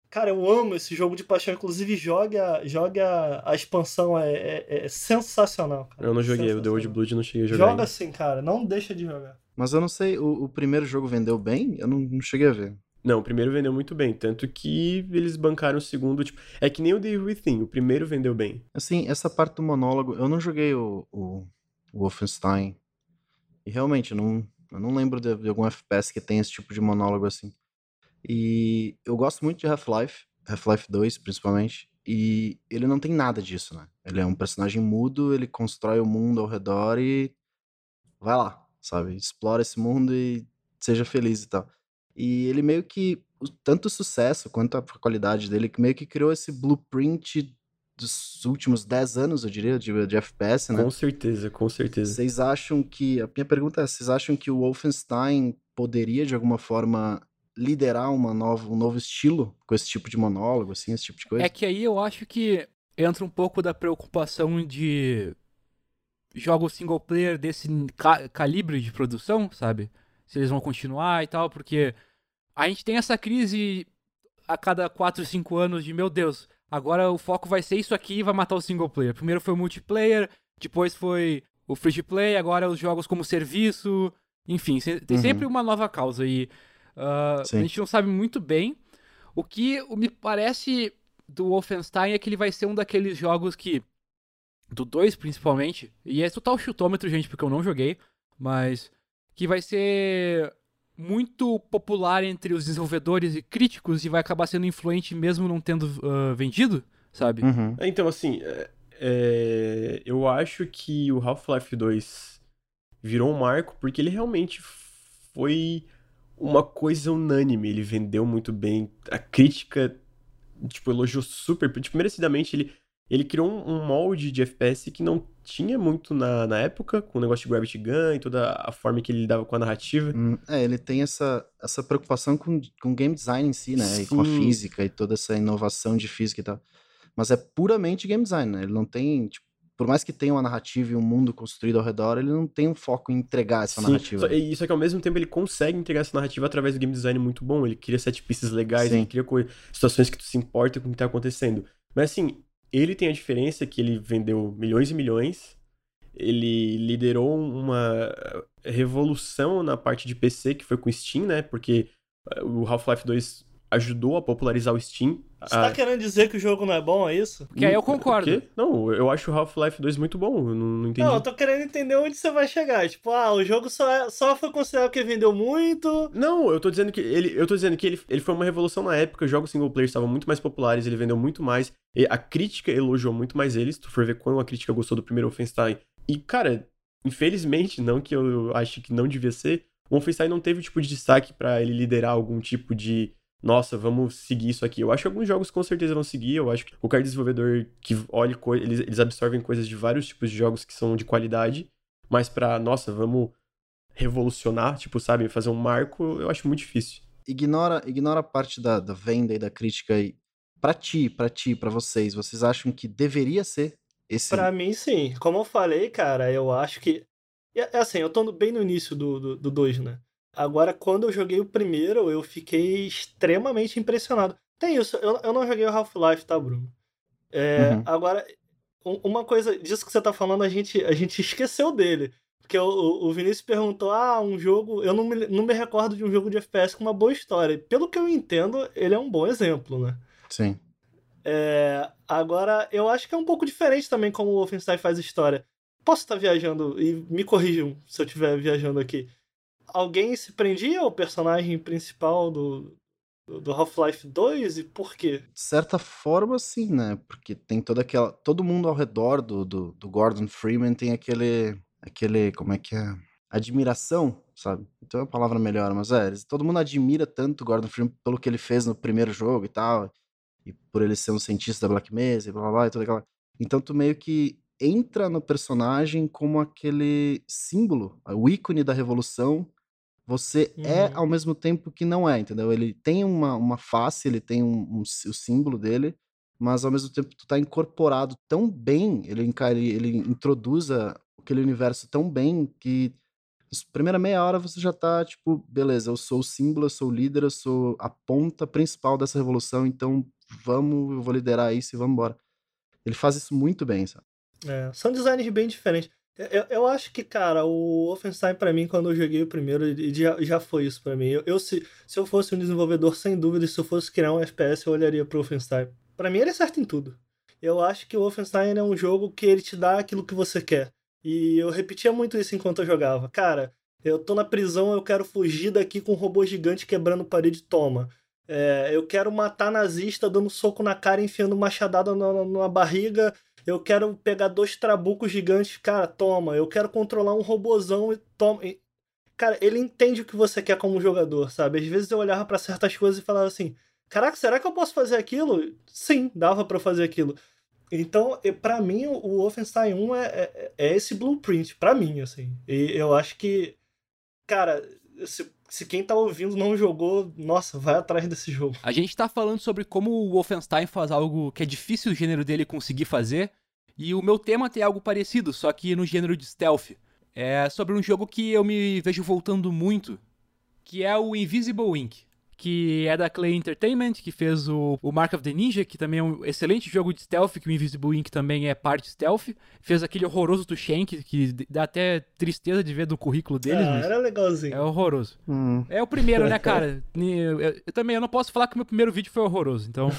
Cara, eu amo esse jogo de paixão. Inclusive, jogue a, jogue a, a expansão. É, é- é sensacional, cara. Eu não joguei, o The Old. Blood não cheguei a jogar. Joga ainda. assim, cara. Não deixa de jogar. Mas eu não sei, o, o primeiro jogo vendeu bem? Eu não, não cheguei a ver. Não, o primeiro vendeu muito bem, tanto que eles bancaram o segundo, tipo, é que nem o The Within, o primeiro vendeu bem. Assim, essa parte do monólogo, eu não joguei o, o, o Wolfenstein. E realmente, eu não, eu não lembro de, de algum FPS que tenha esse tipo de monólogo assim. E eu gosto muito de Half-Life, Half-Life 2 principalmente. E ele não tem nada disso, né? Ele é um personagem mudo, ele constrói o mundo ao redor e vai lá, sabe? Explora esse mundo e seja feliz e tal. E ele meio que, tanto o sucesso quanto a qualidade dele, que meio que criou esse blueprint dos últimos 10 anos, eu diria, de, de FPS, né? Com certeza, com certeza. Vocês acham que. A minha pergunta é: vocês acham que o Wolfenstein poderia, de alguma forma, liderar uma nova, um novo estilo com esse tipo de monólogo, assim, esse tipo de coisa? É que aí eu acho que entra um pouco da preocupação de jogos single player desse ca- calibre de produção, sabe? Se eles vão continuar e tal, porque a gente tem essa crise a cada 4, 5 anos de, meu Deus, agora o foco vai ser isso aqui e vai matar o single player. Primeiro foi o multiplayer, depois foi o free to play, agora os jogos como serviço, enfim, tem Uhum. sempre uma nova causa e ah, a gente não sabe muito bem. O que me parece do Wolfenstein é que ele vai ser um daqueles jogos que. Do 2 principalmente. E é total chutômetro, gente, porque eu não joguei. Mas. Que vai ser muito popular entre os desenvolvedores e críticos e vai acabar sendo influente mesmo não tendo ah, vendido, sabe? Uhum. É, Então, assim, é- é, eu acho que o Half-Life 2 virou um marco porque ele realmente foi uma coisa unânime. Ele vendeu muito bem. A crítica, tipo, elogiou super. Tipo, merecidamente ele, ele criou um, um molde de FPS que não tinha muito na, na época, com o negócio de Gravity Gun e toda a forma que ele lidava com a narrativa. Hum, é, ele tem essa, essa preocupação com, com game design em si, né? Sim. E com a física e toda essa inovação de física e tal. Mas é puramente game design, né? Ele não tem, tipo, por mais que tenha uma narrativa e um mundo construído ao redor, ele não tem um foco em entregar essa Sim, narrativa. Só, e isso é que ao mesmo tempo ele consegue entregar essa narrativa através do game design muito bom. Ele cria sete pistas legais, Sim. ele cria situações que tu se importa com o que tá acontecendo. Mas assim, ele tem a diferença que ele vendeu milhões e milhões. Ele liderou uma revolução na parte de PC que foi com Steam, né? Porque eh, o Half-Life 2 ajudou a popularizar o Steam. Você tá querendo dizer que o jogo não é bom, é isso? Porque aí eu concordo. Não, eu acho o Half-Life 2 muito bom, eu não, não entendi. Não, eu tô querendo entender onde você vai chegar. Tipo, ah, o jogo só, é, só foi considerado que vendeu muito. Não, eu tô dizendo que ele, eu tô dizendo que ele, ele foi uma revolução na época, os jogos single player estavam muito mais populares, ele vendeu muito mais, a crítica elogiou muito mais eles, tu for ver quando a crítica gostou do primeiro Wolfenstein. E, cara, infelizmente, não que eu acho que não devia ser, o Wolfenstein não teve o tipo de destaque para ele liderar algum tipo de nossa, vamos seguir isso aqui. Eu acho que alguns jogos com certeza vão seguir. Eu acho que qualquer desenvolvedor que olhe, eles, eles absorvem coisas de vários tipos de jogos que são de qualidade. Mas pra, nossa, vamos revolucionar, tipo, sabe, fazer um marco, eu acho muito difícil. Ignora, ignora a parte da, da venda e da crítica aí. Pra ti, pra ti, pra vocês, vocês acham que deveria ser esse. Pra mim, sim. Como eu falei, cara, eu acho que. É, é assim, eu tô bem no início do 2, do, do né? Agora, quando eu joguei o primeiro, eu fiquei extremamente impressionado. Tem isso, eu, eu não joguei o Half-Life, tá, Bruno? É, uhum. Agora, uma coisa disso que você tá falando, a gente, a gente esqueceu dele. Porque o, o Vinícius perguntou: ah, um jogo. Eu não me, não me recordo de um jogo de FPS com uma boa história. Pelo que eu entendo, ele é um bom exemplo, né? Sim. É, agora, eu acho que é um pouco diferente também como o Wolfenstein faz história. Posso estar viajando, e me corrijam se eu estiver viajando aqui alguém se prendia ao personagem principal do, do Half-Life 2 e por quê? De certa forma, sim, né? Porque tem toda aquela. Todo mundo ao redor do, do, do, Gordon Freeman tem aquele. aquele. como é que é? Admiração, sabe? Então é a palavra melhor, mas é, todo mundo admira tanto o Gordon Freeman pelo que ele fez no primeiro jogo e tal. E por ele ser um cientista da Black Mesa e blá blá blá e toda aquela. Então tu meio que entra no personagem como aquele símbolo, o ícone da revolução você é uhum. é ao mesmo tempo que não é, entendeu? Ele tem uma, uma face, ele tem um, um, o símbolo dele, mas ao mesmo tempo tu tá incorporado tão bem, ele, ele, ele introduz aquele universo tão bem que primeira meia hora você já tá tipo, beleza, eu sou o símbolo, eu sou o líder, eu sou a ponta principal dessa revolução, então vamos, eu vou liderar isso e vamos embora. Ele faz isso muito bem, sabe? É, são designs bem diferentes. Eu, eu acho que, cara, o Wolfenstein, para mim, quando eu joguei o primeiro, já, já foi isso para mim. Eu, eu, se, se eu fosse um desenvolvedor, sem dúvida, se eu fosse criar um FPS, eu olharia pro Wolfenstein. Para mim, ele é certo em tudo. Eu acho que o Wolfenstein é um jogo que ele te dá aquilo que você quer. E eu repetia muito isso enquanto eu jogava. Cara, eu tô na prisão, eu quero fugir daqui com um robô gigante quebrando parede, toma. É, eu quero matar nazista dando soco na cara, enfiando machadada na, na barriga eu quero pegar dois trabucos gigantes, cara, toma. Eu quero controlar um robozão e toma. Cara, ele entende o que você quer como jogador, sabe? Às vezes eu olhava para certas coisas e falava assim: caraca, será que eu posso fazer aquilo? Sim, dava para fazer aquilo. Então, para mim, o Wolfenstein 1 é, é, é esse blueprint, para mim, assim. E eu acho que, cara, se se quem tá ouvindo não jogou, nossa, vai atrás desse jogo. A gente tá falando sobre como o Wolfenstein faz algo que é difícil o gênero dele conseguir fazer, e o meu tema tem algo parecido, só que no gênero de stealth. É sobre um jogo que eu me vejo voltando muito, que é o Invisible Ink que é da Clay Entertainment, que fez o, o Mark of the Ninja, que também é um excelente jogo de stealth, que o Invisible Ink também é parte stealth. Fez aquele horroroso do Shank, que dá até tristeza de ver do currículo deles. Ah, era legalzinho. É horroroso. Hum. É o primeiro, né, cara? Eu, eu, eu, também eu não posso falar que o meu primeiro vídeo foi horroroso, então...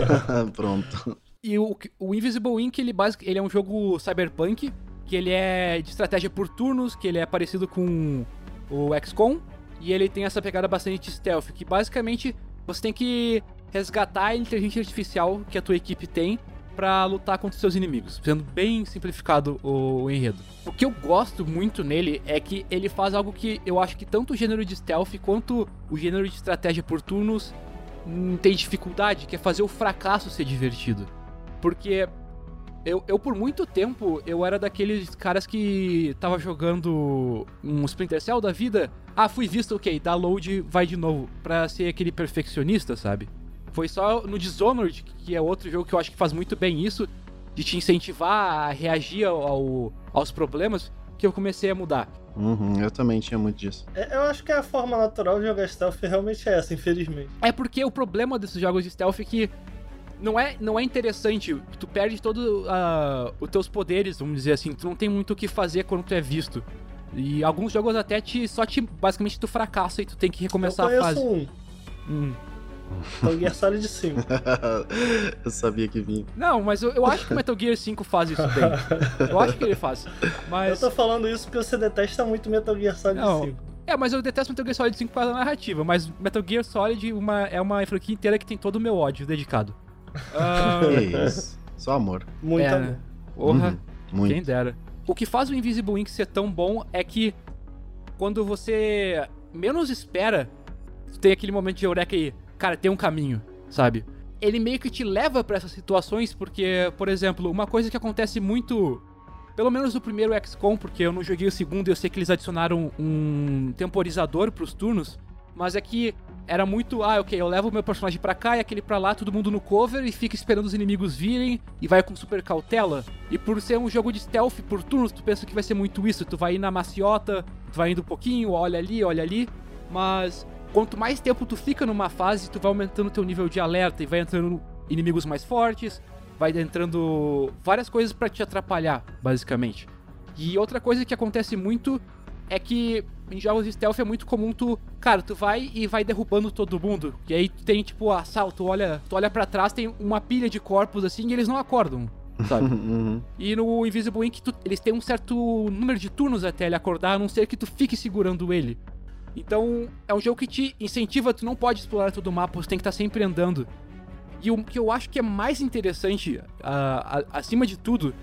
Pronto. E o, o Invisible Ink, ele, basic, ele é um jogo cyberpunk, que ele é de estratégia por turnos, que ele é parecido com o XCOM, e ele tem essa pegada bastante stealth, que basicamente você tem que resgatar a inteligência artificial que a tua equipe tem pra lutar contra os seus inimigos, sendo bem simplificado o, o enredo. O que eu gosto muito nele é que ele faz algo que eu acho que tanto o gênero de stealth quanto o gênero de estratégia por turnos hum, tem dificuldade, que é fazer o fracasso ser divertido. Porque eu, eu, por muito tempo, eu era daqueles caras que tava jogando um Splinter Cell da vida. Ah, fui visto, ok, dá load, vai de novo. Pra ser aquele perfeccionista, sabe? Foi só no Dishonored, que é outro jogo que eu acho que faz muito bem isso, de te incentivar a reagir ao, aos problemas, que eu comecei a mudar. Uhum, eu também tinha muito disso. É, eu acho que a forma natural de jogar stealth realmente é essa, infelizmente. É porque o problema desses jogos de stealth é que não é, não é interessante. Tu perde todos uh, os teus poderes, vamos dizer assim. Tu não tem muito o que fazer quando tu é visto. E alguns jogos até te, só te. Basicamente tu fracassa e tu tem que recomeçar eu a fase. Um. Hum. Metal Gear Solid 5. eu sabia que vinha. Não, mas eu, eu acho que o Metal Gear 5 faz isso bem. Eu acho que ele faz. Mas... Eu tô falando isso porque você detesta muito Metal Gear Solid não. 5. É, mas eu detesto Metal Gear Solid 5 para a narrativa, mas Metal Gear Solid uma, é uma franquia inteira que tem todo o meu ódio dedicado. Uh... isso. Só amor. Muito é, amor. Porra, Uhum, muito. quem dera. O que faz o Invisible Ink ser tão bom é que quando você menos espera, tem aquele momento de eureka aí, cara, tem um caminho, sabe? Ele meio que te leva pra essas situações porque, por exemplo, uma coisa que acontece muito, pelo menos no primeiro XCOM, porque eu não joguei o segundo e eu sei que eles adicionaram um temporizador pros turnos, mas é que era muito, ah, ok, eu levo o meu personagem pra cá e aquele pra lá, todo mundo no cover e fica esperando os inimigos virem e vai com super cautela. E por ser um jogo de stealth por turnos, tu pensa que vai ser muito isso, tu vai ir na maciota, tu vai indo um pouquinho, olha ali, olha ali, mas quanto mais tempo tu fica numa fase, tu vai aumentando teu nível de alerta e vai entrando inimigos mais fortes, vai entrando várias coisas para te atrapalhar, basicamente. E outra coisa que acontece muito é que em jogos de stealth é muito comum tu, cara, tu vai e vai derrubando todo mundo. E aí tu tem tipo assalto, tu olha, tu olha para trás, tem uma pilha de corpos assim e eles não acordam. Sabe? Uhum. E no Invisible Ink, tu, eles têm um certo número de turnos até ele acordar, a não ser que tu fique segurando ele. Então, é um jogo que te incentiva, tu não pode explorar todo o mapa, você tem que estar sempre andando. E o que eu acho que é mais interessante, uh, acima de tudo,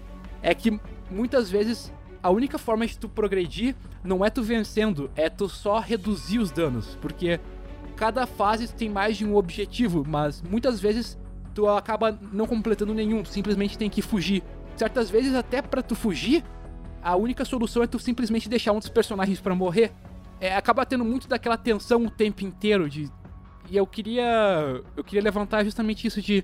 é que muitas vezes a única forma de tu progredir não é tu vencendo, é tu só reduzir os danos. Porque cada fase tem mais de um objetivo, mas muitas vezes tu acaba não completando nenhum, simplesmente tem que fugir. Certas vezes, até para tu fugir, a única solução é tu simplesmente deixar um dos personagens para morrer. É, acaba tendo muito daquela tensão o tempo inteiro de e eu queria eu queria levantar justamente isso de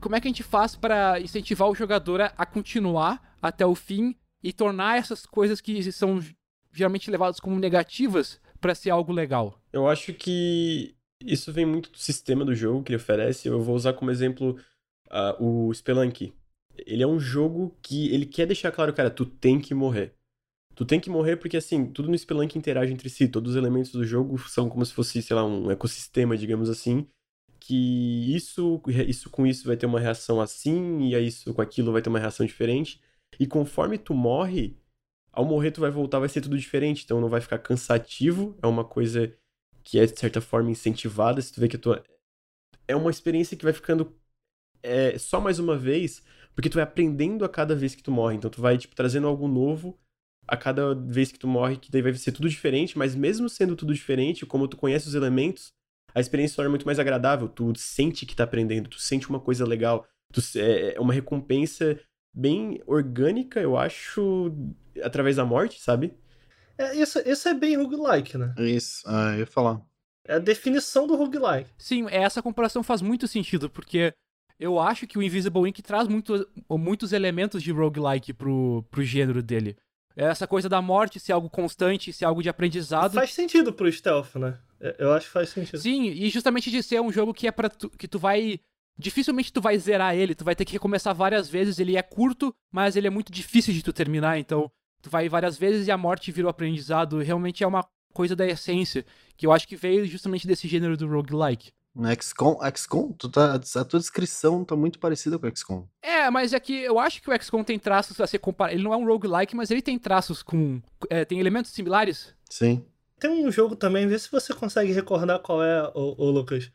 como é que a gente faz para incentivar o jogador a, a continuar até o fim e tornar essas coisas que são geralmente levadas como negativas para ser algo legal. Eu acho que isso vem muito do sistema do jogo que ele oferece. Eu vou usar como exemplo uh, o Spelunky. Ele é um jogo que ele quer deixar claro, cara, tu tem que morrer. Tu tem que morrer porque, assim, tudo no Spelunk interage entre si. Todos os elementos do jogo são como se fosse, sei lá, um ecossistema, digamos assim. Que isso, isso com isso vai ter uma reação assim, e isso com aquilo vai ter uma reação diferente. E conforme tu morre, ao morrer tu vai voltar, vai ser tudo diferente. Então não vai ficar cansativo. É uma coisa que é, de certa forma, incentivada. Se tu vê que tu. É uma experiência que vai ficando é, só mais uma vez, porque tu vai aprendendo a cada vez que tu morre. Então tu vai, tipo, trazendo algo novo a cada vez que tu morre, que daí vai ser tudo diferente, mas mesmo sendo tudo diferente, como tu conhece os elementos, a experiência torna muito mais agradável. Tu sente que tá aprendendo, tu sente uma coisa legal. Tu, é, é uma recompensa bem orgânica, eu acho, através da morte, sabe? É, isso, isso é bem roguelike, né? Isso, ah, eu ia falar. É a definição do roguelike. Sim, essa comparação faz muito sentido, porque eu acho que o Invisible Ink traz muito, muitos elementos de roguelike pro, pro gênero dele. Essa coisa da morte ser algo constante, ser algo de aprendizado. Faz sentido pro stealth, né? Eu acho que faz sentido. Sim, e justamente de ser um jogo que é para que tu vai dificilmente tu vai zerar ele, tu vai ter que recomeçar várias vezes, ele é curto, mas ele é muito difícil de tu terminar, então tu vai várias vezes e a morte vira o aprendizado, realmente é uma coisa da essência, que eu acho que veio justamente desse gênero do roguelike. No XCOM, XCOM tu tá, a tua descrição tá muito parecida com o XCOM. É, mas é que eu acho que o XCOM tem traços a ser comparado. Ele não é um roguelike, mas ele tem traços com. É, tem elementos similares. Sim. Tem um jogo também, vê se você consegue recordar qual é, o, Lucas.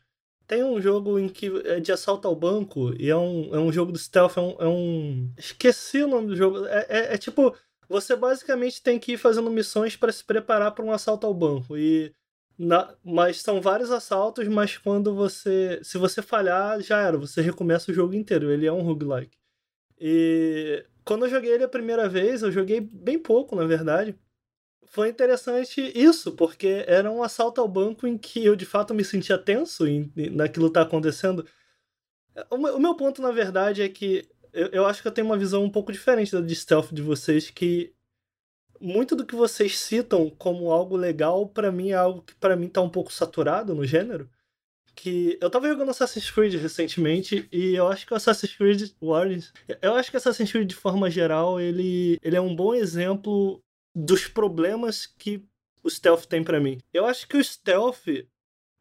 Tem um jogo em que é de assalto ao banco e é um, é um jogo do stealth, é um, é um... Esqueci o nome do jogo. É, é, é tipo, você basicamente tem que ir fazendo missões para se preparar para um assalto ao banco. E na, mas são vários assaltos, mas quando você. Se você falhar, já era. Você recomeça o jogo inteiro. Ele é um roguelike. E quando eu joguei ele a primeira vez, eu joguei bem pouco, na verdade foi interessante isso, porque era um assalto ao banco em que eu de fato me sentia tenso em, naquilo tá acontecendo. O meu, o meu ponto, na verdade, é que eu, eu, acho que eu tenho uma visão um pouco diferente da de stealth de vocês, que muito do que vocês citam como algo legal, para mim é algo que para mim tá um pouco saturado no gênero. Que eu tava jogando Assassin's Creed recentemente e eu acho que o Assassin's Creed Origins, eu acho que Assassin's Creed de forma geral, ele, ele é um bom exemplo dos problemas que o stealth tem para mim. Eu acho que o stealth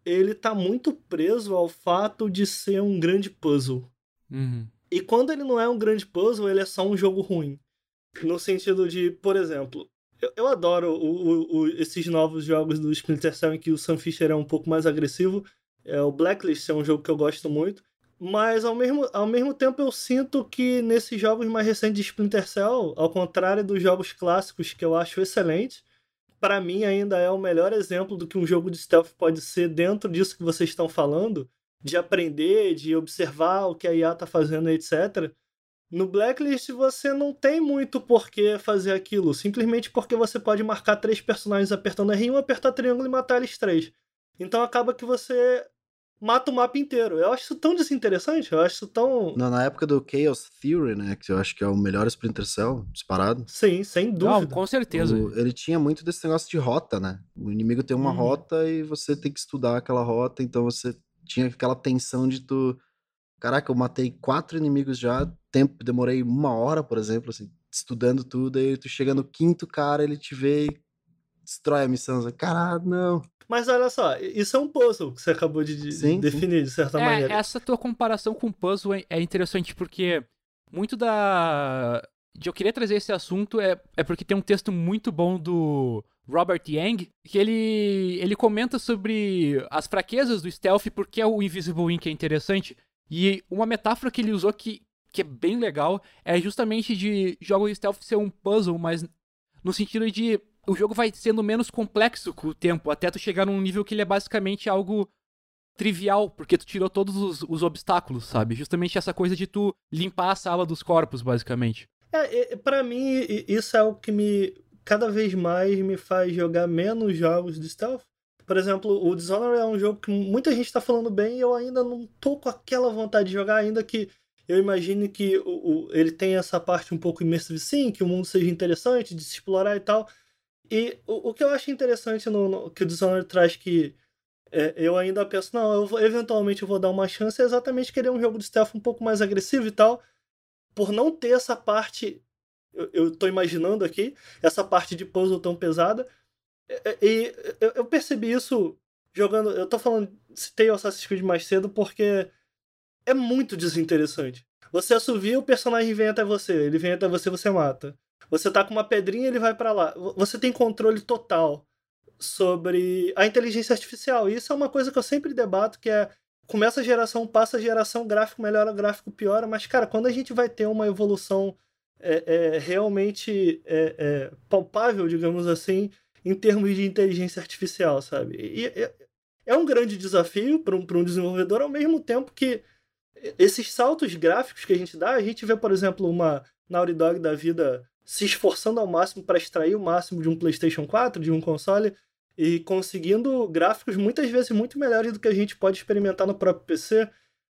ele tá muito preso ao fato de ser um grande puzzle. Uhum. E quando ele não é um grande puzzle, ele é só um jogo ruim. No sentido de, por exemplo, eu, eu adoro o, o, o, esses novos jogos do Splinter Cell em que o Sam Fisher é um pouco mais agressivo. É, o Blacklist é um jogo que eu gosto muito. Mas ao mesmo, ao mesmo tempo eu sinto que nesses jogos mais recentes de Splinter Cell, ao contrário dos jogos clássicos que eu acho excelentes, para mim ainda é o melhor exemplo do que um jogo de stealth pode ser dentro disso que vocês estão falando, de aprender, de observar o que a IA tá fazendo, etc. No Blacklist você não tem muito por que fazer aquilo, simplesmente porque você pode marcar três personagens apertando R1, apertar triângulo e matar eles três. Então acaba que você mata o mapa inteiro. Eu acho isso tão desinteressante, eu acho isso tão. Na, na época do Chaos Theory, né? Que eu acho que é o melhor Splinter Cell disparado. Sim, sem dúvida. Não, com certeza. O, ele tinha muito desse negócio de rota, né? O inimigo tem uma hum. rota e você tem que estudar aquela rota, então você tinha aquela tensão de tu. Caraca, eu matei quatro inimigos já, tempo, demorei uma hora, por exemplo, assim, estudando tudo, aí tu chega no quinto cara, ele te vê e destrói a missão. Caralho, não. Mas olha só, isso é um puzzle que você acabou de sim, definir, sim. de certa é, maneira. Essa tua comparação com puzzle é, é interessante porque muito da. De eu querer trazer esse assunto é, é porque tem um texto muito bom do Robert Yang, que ele, ele comenta sobre as fraquezas do stealth, porque é o Invisible Ink é interessante. E uma metáfora que ele usou que, que é bem legal é justamente de jogos de stealth ser um puzzle, mas no sentido de o jogo vai sendo menos complexo com o tempo, até tu chegar num nível que ele é basicamente algo trivial, porque tu tirou todos os, os obstáculos, sabe? Justamente essa coisa de tu limpar a sala dos corpos, basicamente. É, para mim, isso é o que me cada vez mais me faz jogar menos jogos de stealth. Por exemplo, o Dishonored é um jogo que muita gente tá falando bem e eu ainda não tô com aquela vontade de jogar, ainda que eu imagino que o, o, ele tem essa parte um pouco immersive sim, que o mundo seja interessante de se explorar e tal. E o, o que eu acho interessante no, no que o Dishonored traz que é, eu ainda penso, não, eu vou, eventualmente eu vou dar uma chance, é exatamente querer um jogo de stealth um pouco mais agressivo e tal, por não ter essa parte, eu, eu tô imaginando aqui, essa parte de puzzle tão pesada, e, eu, eu percebi isso jogando, eu tô falando, citei o Assassin's Creed mais cedo porque é muito desinteressante. Você assovia, o personagem vem até você, ele vem até você, você mata. Você tá com uma pedrinha, ele vai para lá. Você tem controle total sobre a inteligência artificial. E isso é uma coisa que eu sempre debato, que é começa a geração, passa a geração, gráfico melhora, gráfico piora, mas, cara, quando a gente vai ter uma evolução é, é, realmente é, é palpável, digamos assim, em termos de inteligência artificial, sabe? E, é, um grande desafio para um, um desenvolvedor, ao mesmo tempo que esses saltos gráficos que a gente dá, a gente vê, por exemplo, uma Naughty Dog da vida se esforçando ao máximo para extrair o máximo de um PlayStation 4, de um console, e conseguindo gráficos muitas vezes muito melhores do que a gente pode experimentar no próprio PC.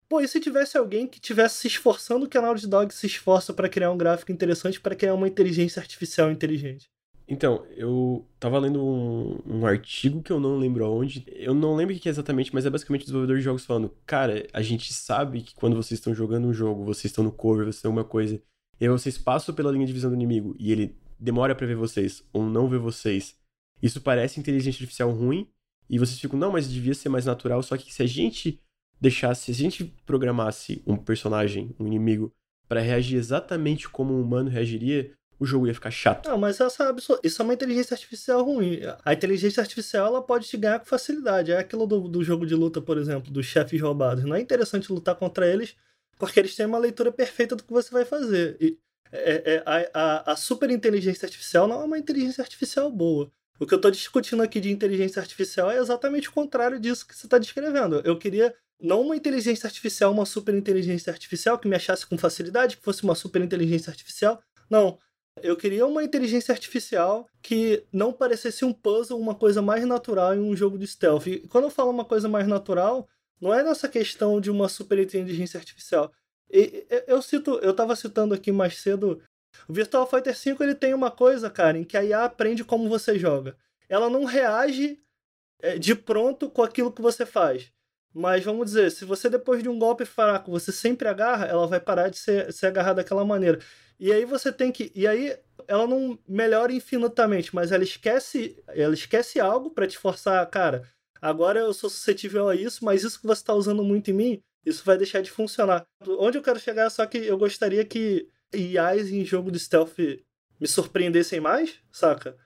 Pô, e se tivesse alguém que tivesse se esforçando que a Naughty Dog se esforça para criar um gráfico interessante, para criar uma inteligência artificial inteligente? Então, eu tava lendo um, um, artigo que eu não lembro aonde. Eu não lembro o que é exatamente, mas é basicamente o desenvolvedor de jogos falando: Cara, a gente sabe que quando vocês estão jogando um jogo, vocês estão no cover, vocês estão uma coisa, e vocês passam pela linha de visão do inimigo e ele demora para ver vocês ou não ver vocês. Isso parece inteligência artificial ruim e vocês ficam, não, mas devia ser mais natural. Só que se a gente deixasse, se a gente programasse um personagem, um inimigo, para reagir exatamente como um humano reagiria, o jogo ia ficar chato. Não, mas essa, isso é uma inteligência artificial ruim. A inteligência artificial ela pode te ganhar com facilidade. É aquilo do, do jogo de luta, por exemplo, dos chefes roubados. Não é interessante lutar contra eles porque eles têm uma leitura perfeita do que você vai fazer. E é, é, a, a, super inteligência artificial não é uma inteligência artificial boa. O que eu estou discutindo aqui de inteligência artificial é exatamente o contrário disso que você está descrevendo. Eu queria não uma inteligência artificial, uma super inteligência artificial que me achasse com facilidade, que fosse uma super inteligência artificial. Não. Eu queria uma inteligência artificial que não parecesse um puzzle, uma coisa mais natural em um jogo de stealth. E quando eu falo uma coisa mais natural, não é nessa questão de uma super inteligência artificial. E, eu cito, eu estava citando aqui mais cedo, o Virtual Fighter V ele tem uma coisa, cara, em que a IA aprende como você joga. Ela não reage é, de pronto com aquilo que você faz. Mas vamos dizer, se você depois de um golpe fraco, você sempre agarra, ela vai parar de ser, ser agarrada daquela maneira. E aí você tem que. E aí ela não melhora infinitamente, mas ela esquece, ela esquece algo para te forçar, cara. Agora eu sou suscetível a isso, mas isso que você está usando muito em mim, isso vai deixar de funcionar. Onde eu quero chegar, só que eu gostaria que IAs em jogo de stealth me surpreendessem mais, saca?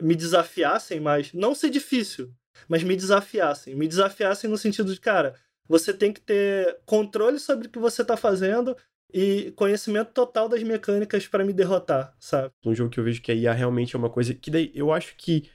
Me desafiassem mais. Não ser difícil, mas me desafiassem. Me desafiassem no sentido de, cara, você tem que ter controle sobre o que você está fazendo e conhecimento total das mecânicas para me derrotar, sabe? Um jogo que eu vejo que a IA realmente é uma coisa que daí eu acho que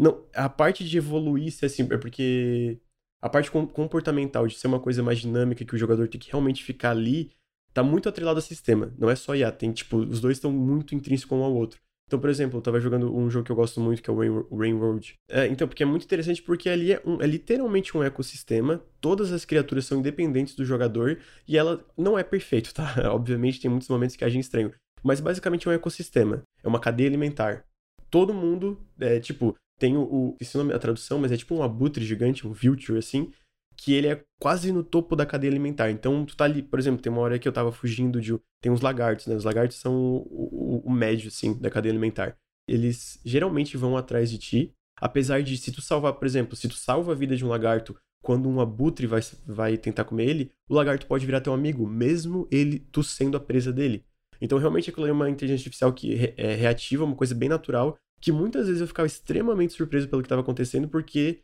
não, a parte de evoluir se assim, é porque a parte comportamental de ser uma coisa mais dinâmica que o jogador tem que realmente ficar ali tá muito atrelado ao sistema. Não é só IA, tem tipo, os dois estão muito intrínsecos um ao outro. Então, por exemplo, eu tava jogando um jogo que eu gosto muito, que é o Rain, Rainworld. É, então, porque é muito interessante porque ali é, um, é literalmente um ecossistema, todas as criaturas são independentes do jogador e ela não é perfeito, tá? Obviamente tem muitos momentos que agem estranho, mas basicamente é um ecossistema, é uma cadeia alimentar. Todo mundo, é, tipo, tem o, o esse nome é a tradução, mas é tipo um abutre gigante, um vulture assim, que ele é quase no topo da cadeia alimentar. Então, tu tá ali, por exemplo, tem uma hora que eu tava fugindo de. Tem uns lagartos, né? Os lagartos são o, o, o médio, assim, da cadeia alimentar. Eles geralmente vão atrás de ti, apesar de, se tu salvar, por exemplo, se tu salva a vida de um lagarto quando um abutre vai, vai tentar comer ele, o lagarto pode virar teu amigo, mesmo ele, tu sendo a presa dele. Então, realmente, aquilo é uma inteligência artificial que é reativa, uma coisa bem natural, que muitas vezes eu ficava extremamente surpreso pelo que estava acontecendo, porque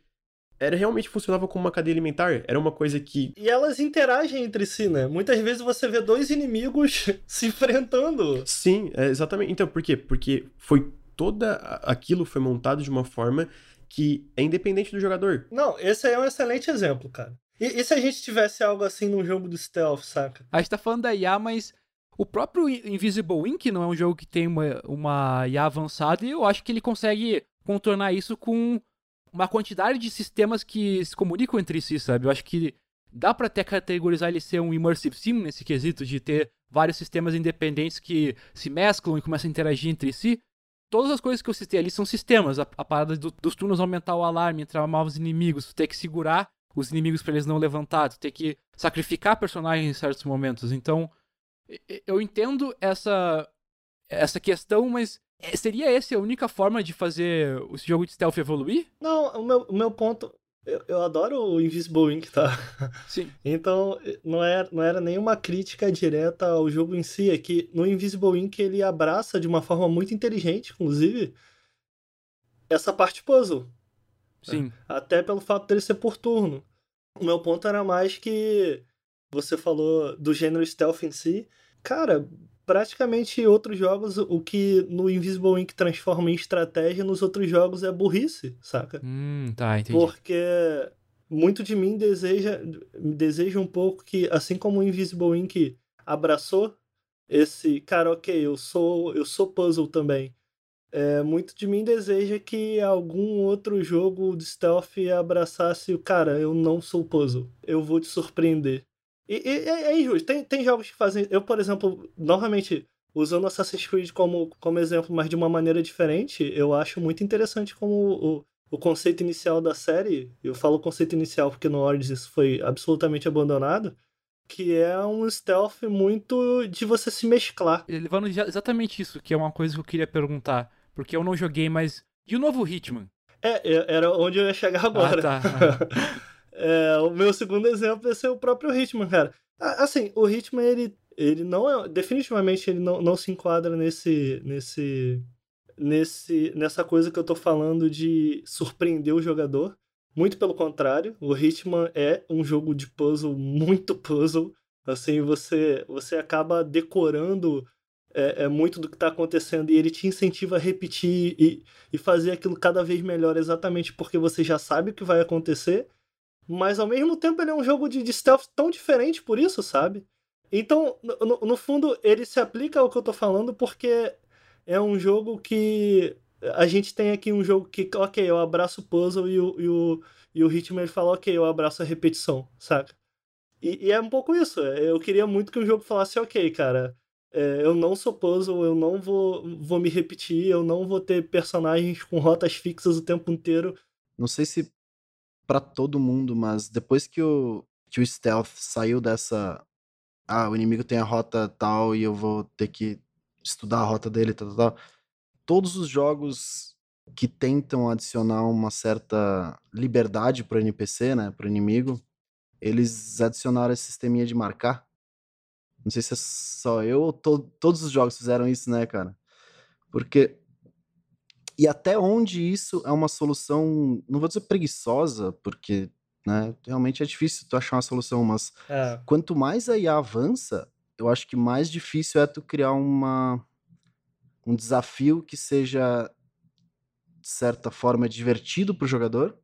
era realmente funcionava como uma cadeia alimentar. Era uma coisa que. E elas interagem entre si, né? Muitas vezes você vê dois inimigos se enfrentando. Sim, é exatamente. Então, por quê? Porque foi toda aquilo foi montado de uma forma que é independente do jogador. Não, esse aí é um excelente exemplo, cara. E, e se a gente tivesse algo assim num jogo do stealth, saca? A gente tá falando da IA, mas o próprio Invisible Ink não é um jogo que tem uma, uma IA avançada e eu acho que ele consegue contornar isso com uma quantidade de sistemas que se comunicam entre si, sabe? Eu acho que dá para até categorizar ele ser um immersive sim nesse quesito de ter vários sistemas independentes que se mesclam e começam a interagir entre si. Todas as coisas que eu citei ali são sistemas. A, a parada do, dos turnos aumentar o alarme, entrar novos inimigos, ter que segurar os inimigos para eles não levantar, ter que sacrificar personagens em certos momentos. Então, eu entendo essa essa questão, mas é, seria essa a única forma de fazer o jogo de stealth evoluir? Não, o meu, o meu ponto. Eu, eu adoro o Invisible Ink, tá? Sim. então, não era, não era nenhuma crítica direta ao jogo em si. É que no Invisible Ink ele abraça de uma forma muito inteligente, inclusive, essa parte puzzle. Sim. Até pelo fato dele ser por turno. O meu ponto era mais que você falou do gênero stealth em si. Cara, praticamente outros jogos, o que no Invisible Ink transforma em estratégia, nos outros jogos é burrice, saca? Hum, tá, entendi. Porque muito de mim deseja, deseja um pouco que, assim como o Invisible Ink abraçou esse, cara, ok, eu sou, eu sou puzzle também. É, muito de mim deseja que algum outro jogo de stealth abraçasse o cara, eu não sou puzzle, eu vou te surpreender. E, e é, é injusto. Tem, tem jogos que fazem. Eu, por exemplo, novamente, usando Assassin's Creed como, como exemplo, mas de uma maneira diferente, eu acho muito interessante como o, o conceito inicial da série. Eu falo conceito inicial porque no Origins isso foi absolutamente abandonado. Que é um stealth muito de você se mesclar. Levando exatamente isso, que é uma coisa que eu queria perguntar. Porque eu não joguei, mas. E o novo Hitman? É, é era onde eu ia chegar agora. Ah, tá. É, o meu segundo exemplo é ser o próprio Hitman, cara. Assim, o Hitman, ele, ele não é. Definitivamente ele não, não se enquadra nesse. nesse. nesse. nessa coisa que eu tô falando de surpreender o jogador. Muito pelo contrário, o Hitman é um jogo de puzzle muito puzzle. Assim, você, você acaba decorando é, é muito do que está acontecendo e ele te incentiva a repetir e, e fazer aquilo cada vez melhor, exatamente porque você já sabe o que vai acontecer. Mas ao mesmo tempo ele é um jogo de, de stealth tão diferente por isso, sabe? Então, no, no, fundo, ele se aplica ao que eu tô falando porque é um jogo que. A gente tem aqui um jogo que, ok, eu abraço o puzzle e o, e o, e o Hitman ele fala, ok, eu abraço a repetição, saca? E, e, é um pouco isso. Eu queria muito que o jogo falasse, ok, cara, é, eu não sou puzzle, eu não vou, vou me repetir, eu não vou ter personagens com rotas fixas o tempo inteiro. Não sei se para todo mundo, mas depois que o, que o stealth saiu dessa. Ah, o inimigo tem a rota tal e eu vou ter que estudar a rota dele, tal, tal, tal. Todos os jogos que tentam adicionar uma certa liberdade pro NPC, né, pro inimigo, eles adicionaram esse sisteminha de marcar. Não sei se é só eu ou to todos os jogos fizeram isso, né, cara? Porque. E até onde isso é uma solução, não vou dizer preguiçosa, porque né, realmente é difícil tu achar uma solução, mas é. quanto mais a IA avança, eu acho que mais difícil é tu criar uma, um desafio que seja, de certa forma, divertido pro jogador,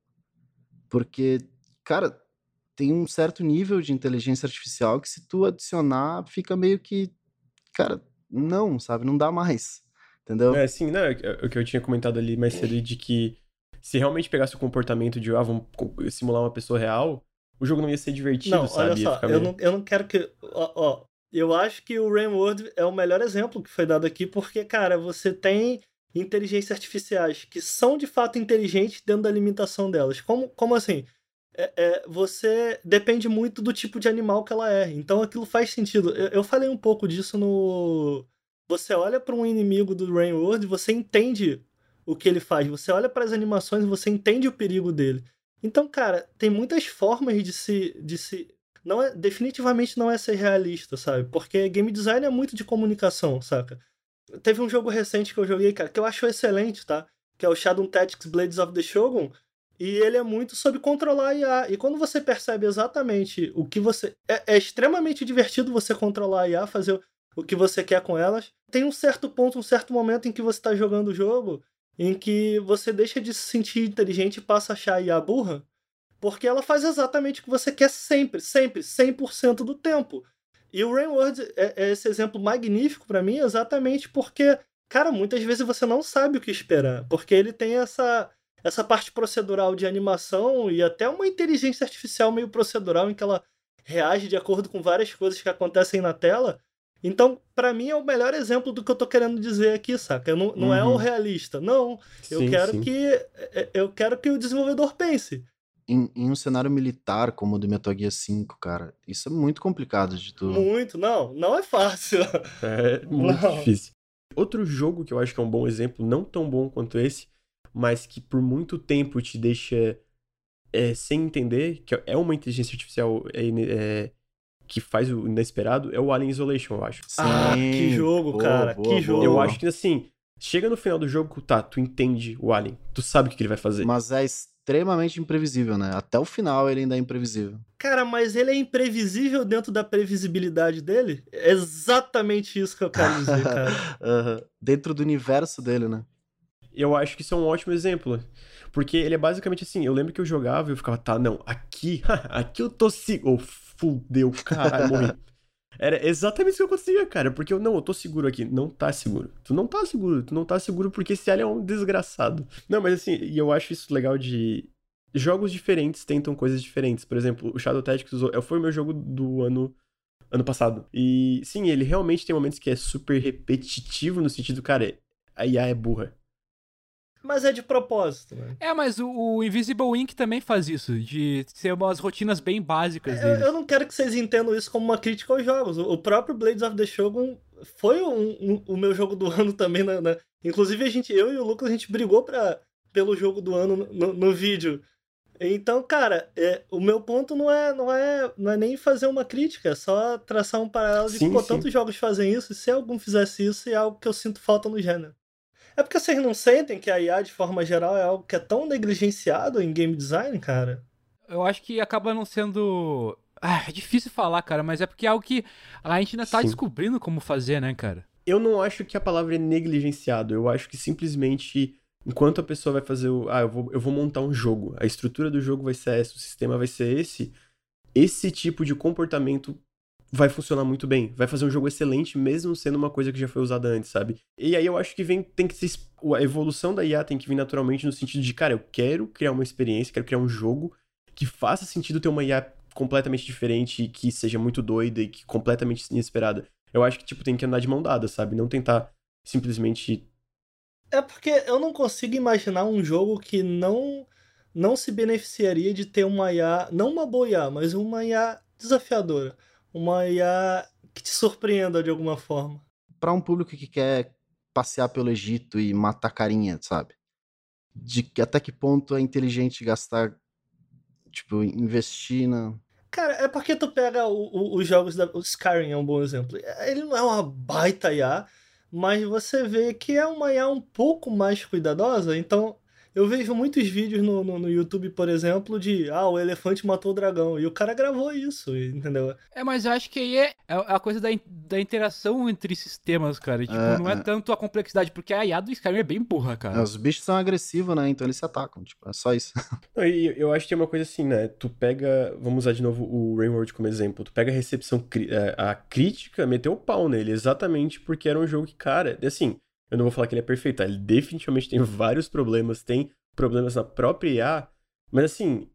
porque, cara, tem um certo nível de inteligência artificial que se tu adicionar, fica meio que, cara, não, sabe? Não dá mais. Entendeu? É, sim, não, é, é o que eu tinha comentado ali mais cedo de que se realmente pegasse o comportamento de, ah, vamos simular uma pessoa real, o jogo não ia ser divertido, não, sabe? Olha só, eu, não, eu não quero que. Ó, ó, eu acho que o Rainworld é o melhor exemplo que foi dado aqui, porque, cara, você tem inteligências artificiais que são de fato inteligentes dentro da limitação delas. Como, como assim? é, é, você depende muito do tipo de animal que ela é. Então aquilo faz sentido. Eu, eu falei um pouco disso no. Você olha para um inimigo do Rain World você entende o que ele faz. Você olha para as animações você entende o perigo dele. Então, cara, tem muitas formas de se. De se não é, definitivamente não é ser realista, sabe? Porque game design é muito de comunicação, saca? Teve um jogo recente que eu joguei, cara, que eu acho excelente, tá? Que é o Shadow Tactics Blades of the Shogun e ele é muito sobre controlar a IA. E quando você percebe exatamente o que você. É, é extremamente divertido você controlar a IA, fazer o que você quer com elas. Tem um certo ponto, um certo momento em que você está jogando o jogo em que você deixa de se sentir inteligente e passa a achar a IA burra, porque ela faz exatamente o que você quer sempre, sempre, 100% do tempo. E o Rainward é, é esse exemplo magnífico para mim, exatamente porque, cara, muitas vezes você não sabe o que esperar, porque ele tem essa essa parte procedural de animação e até uma inteligência artificial meio procedural em que ela reage de acordo com várias coisas que acontecem na tela. Então, para mim, é o melhor exemplo do que eu tô querendo dizer aqui, saca? Não, não uhum. é o realista. Não. Sim, eu quero sim. que. É, eu quero que o desenvolvedor pense. Em, em, um cenário militar como o do Metal Gear 5, cara, isso é muito complicado de tudo. Muito, não, não é fácil. É muito não. difícil. Outro jogo que eu acho que é um bom exemplo, não tão bom quanto esse, mas que por muito tempo te deixa é, sem entender, que é uma inteligência artificial é, é, que faz o inesperado, é o Alien Isolation, eu acho. Sim. Ah, que jogo, boa, cara, boa, que jogo. Eu acho que assim, chega no final do jogo, tá, tu entende o Alien, tu sabe o que ele vai fazer. Mas é extremamente imprevisível, né? Até o final ele ainda é imprevisível. Cara, mas ele é imprevisível dentro da previsibilidade dele? É exatamente isso que eu quero dizer, cara. uhum. Dentro do universo dele, né? eu acho que isso é um ótimo exemplo. Porque ele é basicamente assim, eu lembro que eu jogava e eu ficava, tá, não, aqui, aqui eu tô. Oh, fudeu, caralho, morri. Era exatamente isso que acontecia, cara. Porque eu, não, eu tô seguro aqui. Não tá seguro. Tu não tá seguro. Tu não tá seguro porque esse alien é um desgraçado. Não, mas assim, e eu acho isso legal de. Jogos diferentes tentam coisas diferentes. Por exemplo, o Shadow Tactics foi o meu jogo do ano ano passado. E sim, ele realmente tem momentos que é super repetitivo no sentido, cara, a IA é burra. Mas é de propósito, né? É, mas o, o Invisible Ink também faz isso, de ser umas rotinas bem básicas eu, eu, não quero que vocês entendam isso como uma crítica aos jogos. O, próprio Blades of the Shogun foi um, um, o meu jogo do ano também. Na, na... Inclusive, a gente, eu e o Lucas, a gente brigou pra, pelo jogo do ano no, no vídeo. Então, cara, é, o meu ponto não é, não, é, não é nem fazer uma crítica, é só traçar um paralelo de Sim, que pô, sim. tantos jogos fazem isso, e se algum fizesse isso, é algo que eu sinto falta no gênero. É porque vocês não sentem que a IA, de forma geral, é algo que é tão negligenciado em game design, cara? Eu acho que acaba não sendo. Ah, é difícil falar, cara, mas é porque é algo que a gente ainda tá Sim. descobrindo como fazer, né, cara? Eu não acho que a palavra é negligenciado. Eu acho que simplesmente, enquanto a pessoa vai fazer o. Ah, eu vou, eu vou montar um jogo. A estrutura do jogo vai ser essa, o sistema vai ser esse. Esse tipo de comportamento vai funcionar muito bem. Vai fazer um jogo excelente, mesmo sendo uma coisa que já foi usada antes, sabe? E aí eu acho que vem. Tem que ser. A evolução da IA tem que vir naturalmente no sentido de, cara, eu quero criar uma experiência, quero criar um jogo que faça sentido ter uma IA completamente diferente, que seja muito doida e que completamente inesperada. Eu acho que, tipo, tem que andar de mão dada, sabe? Não tentar simplesmente. É porque eu não consigo imaginar um jogo que não não se beneficiaria de ter uma IA, não uma boa IA, mas uma IA desafiadora. Uma IA que te surpreenda de alguma forma. Pra um público que quer passear pelo Egito e matar carinha, sabe? De que até que ponto é inteligente gastar, tipo, investir na. Cara, é porque tu pega o- o- os jogos da. O Skyrim é um bom exemplo. Ele não é uma baita IA, mas você vê que é uma IA um pouco mais cuidadosa. Então, eu vejo muitos vídeos no, no, no YouTube, por exemplo, de ah, o elefante matou o dragão. E o cara gravou isso, entendeu? É, mas eu acho que aí é, é a coisa da, in- da interação entre sistemas, cara. Tipo, É, não é é. tanto a complexidade, porque a IA do Skyrim é bem burra, É, cara. os bichos são agressivos, né? Então eles se atacam. Tipo, é só isso. Não, e eu acho que tem uma coisa assim, né? Tu pega. Vamos usar de novo o Rainworld como exemplo. Tu pega a recepção. é, A crítica meteu o pau nele, exatamente porque era um jogo que, cara, assim. Eu não vou falar que ele é perfeito, tá? Ele definitivamente tem vários problemas, tem problemas na própria IA, mas assim,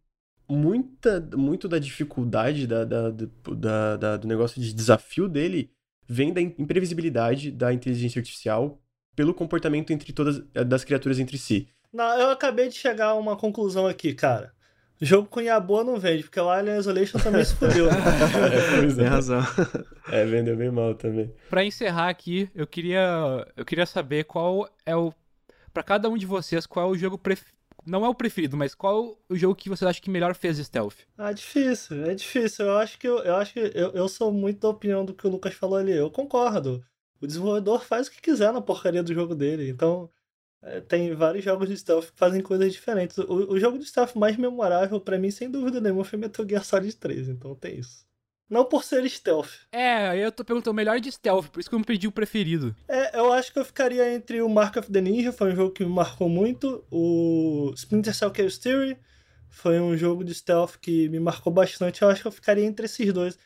muita, muito da dificuldade da, da, da- da- do negócio de desafio dele vem da imprevisibilidade da inteligência artificial pelo comportamento entre todas das criaturas entre si. Não, eu acabei de chegar a uma conclusão aqui, cara. Jogo com IA boa não vende, porque o Alien Isolation também se fudeu. É, pois Tem é. razão. É, vendeu bem mal também. Pra encerrar aqui, eu queria eu queria saber qual é o Pra cada um de vocês, qual é o jogo pref... não é o preferido, mas qual o jogo que você acha que melhor fez stealth? Ah, difícil, é difícil. Eu acho que eu, eu acho que eu, eu sou muito da opinião do que o Lucas falou ali. Eu concordo. O desenvolvedor faz o que quiser na porcaria do jogo dele. Então, é, tem vários jogos de stealth que fazem coisas diferentes. O, o jogo de stealth mais memorável pra mim, sem dúvida nenhuma, foi Metal Gear Solid 3. Então tem isso. Não por ser stealth. É, eu tô perguntando o melhor de stealth, por isso que eu me pedi o preferido. É, eu acho que eu ficaria entre o Mark of the Ninja, foi um jogo que me marcou muito. O Splinter Cell Chaos Theory foi um jogo de stealth que me marcou bastante. Eu acho que eu ficaria entre esses dois.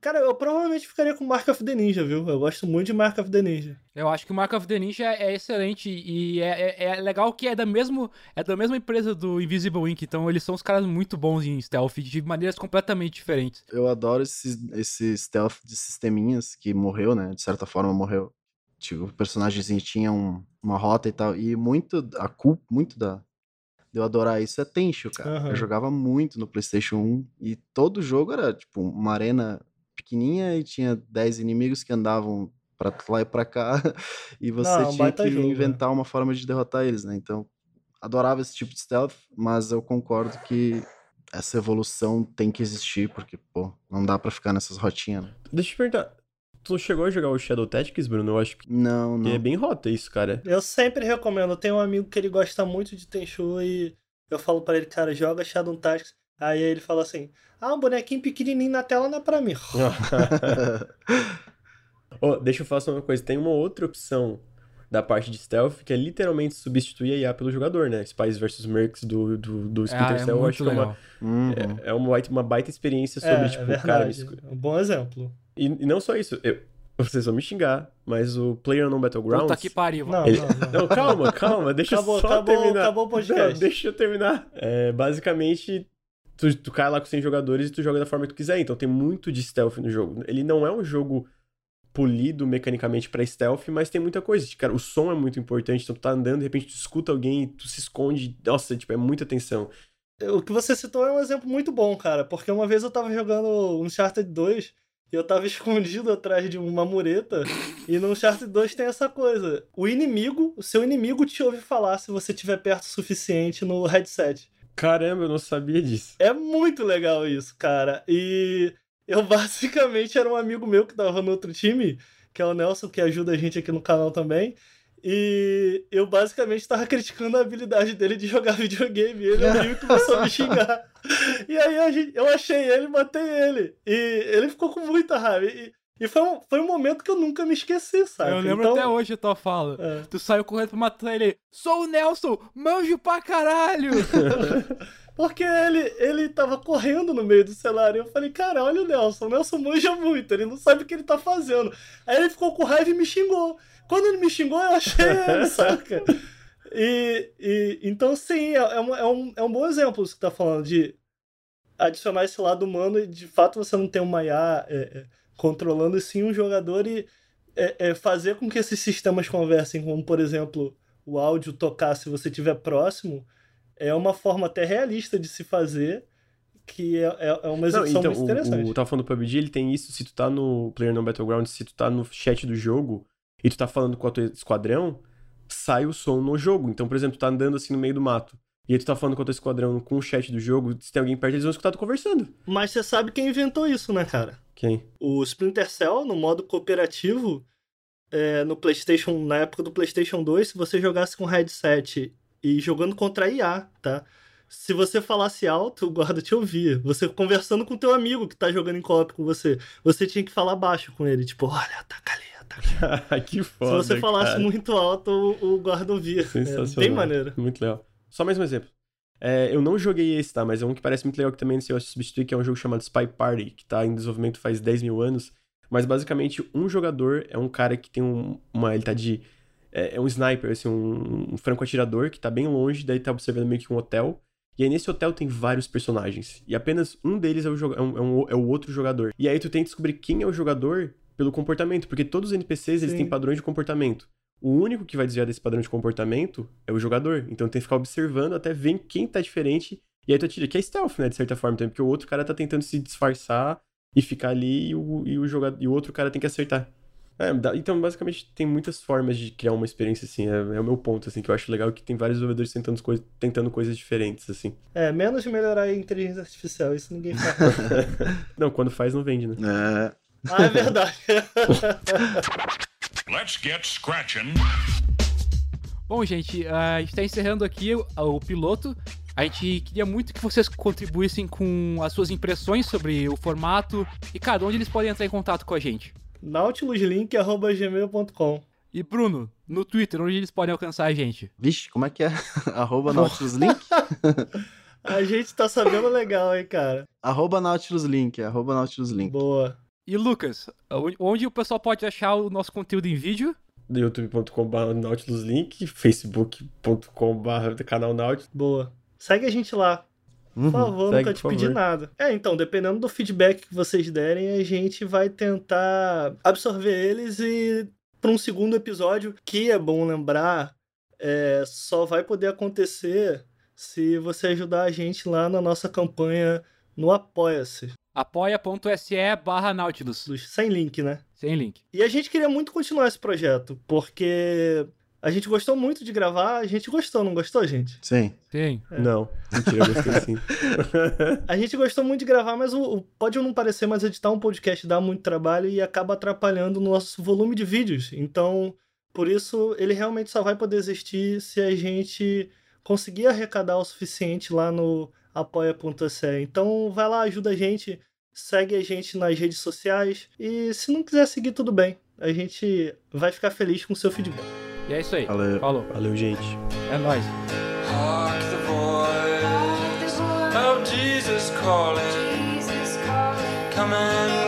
Cara, eu provavelmente ficaria com Mark of the Ninja, viu? Eu gosto muito de Mark of the Ninja. Eu acho que o Mark of the Ninja é excelente e é, é- é legal que é da, mesmo, é da mesma empresa do Invisible Ink, então eles são os caras muito bons em stealth, de maneiras completamente diferentes. Eu adoro esse, esse stealth de sisteminhas que morreu, né? De certa forma morreu. Tipo, o personagemzinho tinha um- uma rota e tal. E muito, a culpa, muito da. De eu adorar isso é Tenchu, cara. Aham. Eu jogava muito no PlayStation 1 e todo jogo era, tipo, uma arena pequenininha e tinha 10 inimigos que andavam pra lá e pra cá. E você Não, é tinha que jogo, né? inventar uma forma de derrotar eles, né? Então, adorava esse tipo de stealth, mas eu concordo que essa evolução tem que existir, porque, pô, não dá pra ficar nessas rotinhas, né? Deixa eu te perguntar. Tu chegou a jogar o Shadow Tactics, Bruno? Eu acho que Não, não. é bem rota isso, cara. Eu sempre recomendo. Eu tenho um amigo que ele gosta muito de Tenchu e eu falo pra ele, cara, joga Shadow Tactics. Aí ele fala assim: Ah, um bonequinho pequenininho na tela não é pra mim. Ó, deixa eu falar só uma coisa. Tem uma outra opção da parte de stealth que é literalmente substituir a IA pelo jogador, né? Spies vs Mercs do, do, do Splinter Ah, é Cell. Eu muito acho que é uma, legal. Uhum. é, é uma, baita- uma baita experiência sobre, é, tipo, é cara. É um bom exemplo. E, e não só isso, eu- vocês vão me xingar, mas o PlayerUnknown Battlegrounds. Puta que pariu. Não, Ele- não, não. Não, calma, calma, deixa Acabou, eu só acabou, terminar. acabou o podcast. Não, deixa eu terminar. É, basicamente, tu, tu cai lá com 100 jogadores e tu joga da forma que tu quiser. Então tem muito de stealth no jogo. Ele não é um jogo polido mecanicamente pra stealth, mas tem muita coisa. Cara, o som é muito importante. Então tu tá andando, de repente tu escuta alguém, tu se esconde. Nossa, tipo, é muita tensão. O que você citou é um exemplo muito bom, cara, porque uma vez eu tava jogando Uncharted 2 e eu tava escondido atrás de uma mureta e no Uncharted 2 tem essa coisa. O inimigo, o seu inimigo te ouve falar se você estiver perto o suficiente no headset. Caramba, eu não sabia disso. É muito legal isso, cara. E eu basicamente era um amigo meu que tava no outro time, que é o Nelson, que ajuda a gente aqui no canal também. E eu basicamente tava criticando a habilidade dele de jogar videogame. Ele ouviu e começou a me xingar. E aí gente, eu achei ele e matei ele. E ele ficou com muita raiva. E, e foi, um, foi um momento que eu nunca me esqueci, sabe? Eu lembro então, até hoje a tua fala. É. Tu saiu correndo pra matar ele. Sou o Nelson, manjo pra caralho! Porque ele, ele tava correndo no meio do cenário. E eu falei, cara, olha o Nelson. O Nelson manja muito, ele não sabe o que ele tá fazendo. Aí ele ficou com raiva e me xingou. Quando ele me xingou, eu achei ele, saca? E, e, então, sim, é, é, um, é, um, é um bom exemplo isso que tá falando, de adicionar esse lado humano e de fato você não tem uma IA é, é, controlando, sim um jogador e é, é, fazer com que esses sistemas conversem, como por exemplo o áudio tocar se você estiver próximo, é uma forma até realista de se fazer que é, é, é uma execução não, então, muito interessante. O, o, tava falando do PUBG, ele tem isso, se tu tá no Player No Battleground, se tu tá no chat do jogo e tu tá falando com o teu esquadrão, sai o som no jogo. Então, por exemplo, tu tá andando assim no meio do mato. E aí tu tá falando com o teu esquadrão com o chat do jogo, se tem alguém perto, eles vão escutar tu conversando. Mas você sabe quem inventou isso, né, cara? Quem? O Splinter Cell, no modo cooperativo, é, no PlayStation, na época do PlayStation 2, se você jogasse com headset e jogando contra a IA, tá? Se você falasse alto, o guarda te ouvia. Você conversando com teu amigo que tá jogando em co-op com você, você tinha que falar baixo com ele, tipo, olha, ataca ali, ataca ali. que foda, Se você falasse cara. muito alto, o, o guarda ouvia. Sensacional. É bem maneiro. Muito legal. Só mais um exemplo. É, eu não joguei esse, tá? Mas é um que parece muito legal que também se eu substituir, que é um jogo chamado Spy Party, que tá em desenvolvimento faz 10 mil anos. Mas basicamente, um jogador é um cara que tem um, uma. Ele tá de. É, é um sniper, assim, um, um franco-atirador que tá bem longe, daí tá observando meio que um hotel. E aí nesse hotel tem vários personagens. E apenas um deles é o, é um, é, um, é o outro jogador. E aí tu tem que descobrir quem é o jogador pelo comportamento, porque todos os NPCs eles têm padrões de comportamento. O único que vai desviar desse padrão de comportamento é o jogador. Então tem que ficar observando até ver quem tá diferente. E aí tu atira, que é stealth, né, de certa forma também, porque o outro cara tá tentando se disfarçar e ficar ali e o, e o, jogador, e o outro cara tem que acertar. É, então, basicamente, tem muitas formas de criar uma experiência assim. É, é o meu ponto, assim, que eu acho legal que tem vários desenvolvedores tentando, coi- tentando coisas diferentes, assim. É, menos melhorar a inteligência artificial, isso ninguém faz. Não, quando faz, não vende, né? É, ah, é verdade. Let's get scratching. Bom, gente, a gente tá encerrando aqui o, o piloto. A gente queria muito que vocês contribuíssem com as suas impressões sobre o formato e, cara, onde eles podem entrar em contato com a gente. nautiluslink.gmail.com E, Bruno, no Twitter, onde eles podem alcançar a gente. vixe, como é que é? Arroba Nautilus Link? A gente tá sabendo legal, hein, cara. Arroba Nautilus Link, arroba Nautilus Link. Boa. E, Lucas, onde- o pessoal pode achar o nosso conteúdo em vídeo? youtube.com.br nautiluslink, facebook.com.br canal Nautilus. Boa. Segue a gente lá. Por Uhum. favor, segue, nunca te por pedi favor. nada. É, então, dependendo do feedback que vocês derem, a gente vai tentar absorver eles e para um segundo episódio, que é bom lembrar, é, só vai poder acontecer se você ajudar a gente lá na nossa campanha no Apoia-se. apoia.se barra Nautilus. Sem link, né? Sem link. E a gente queria muito continuar esse projeto, porque a gente gostou muito de gravar, a gente gostou, não gostou, gente? Sim. Sim. Não, mentira, eu gostei sim. A gente gostou muito de gravar, mas o, o- pode não parecer, mas editar um podcast dá muito trabalho e acaba atrapalhando o nosso volume de vídeos. Então, por isso, ele realmente só vai poder existir se a gente conseguir arrecadar o suficiente lá no apoia.se. Então, vai lá, ajuda a gente, segue a gente nas redes sociais e se não quiser seguir, tudo bem. A gente vai ficar feliz com o seu feedback. E é isso aí. Valeu. Falou. Valeu, gente. É nóis. Hark the voice of Jesus calling. Come and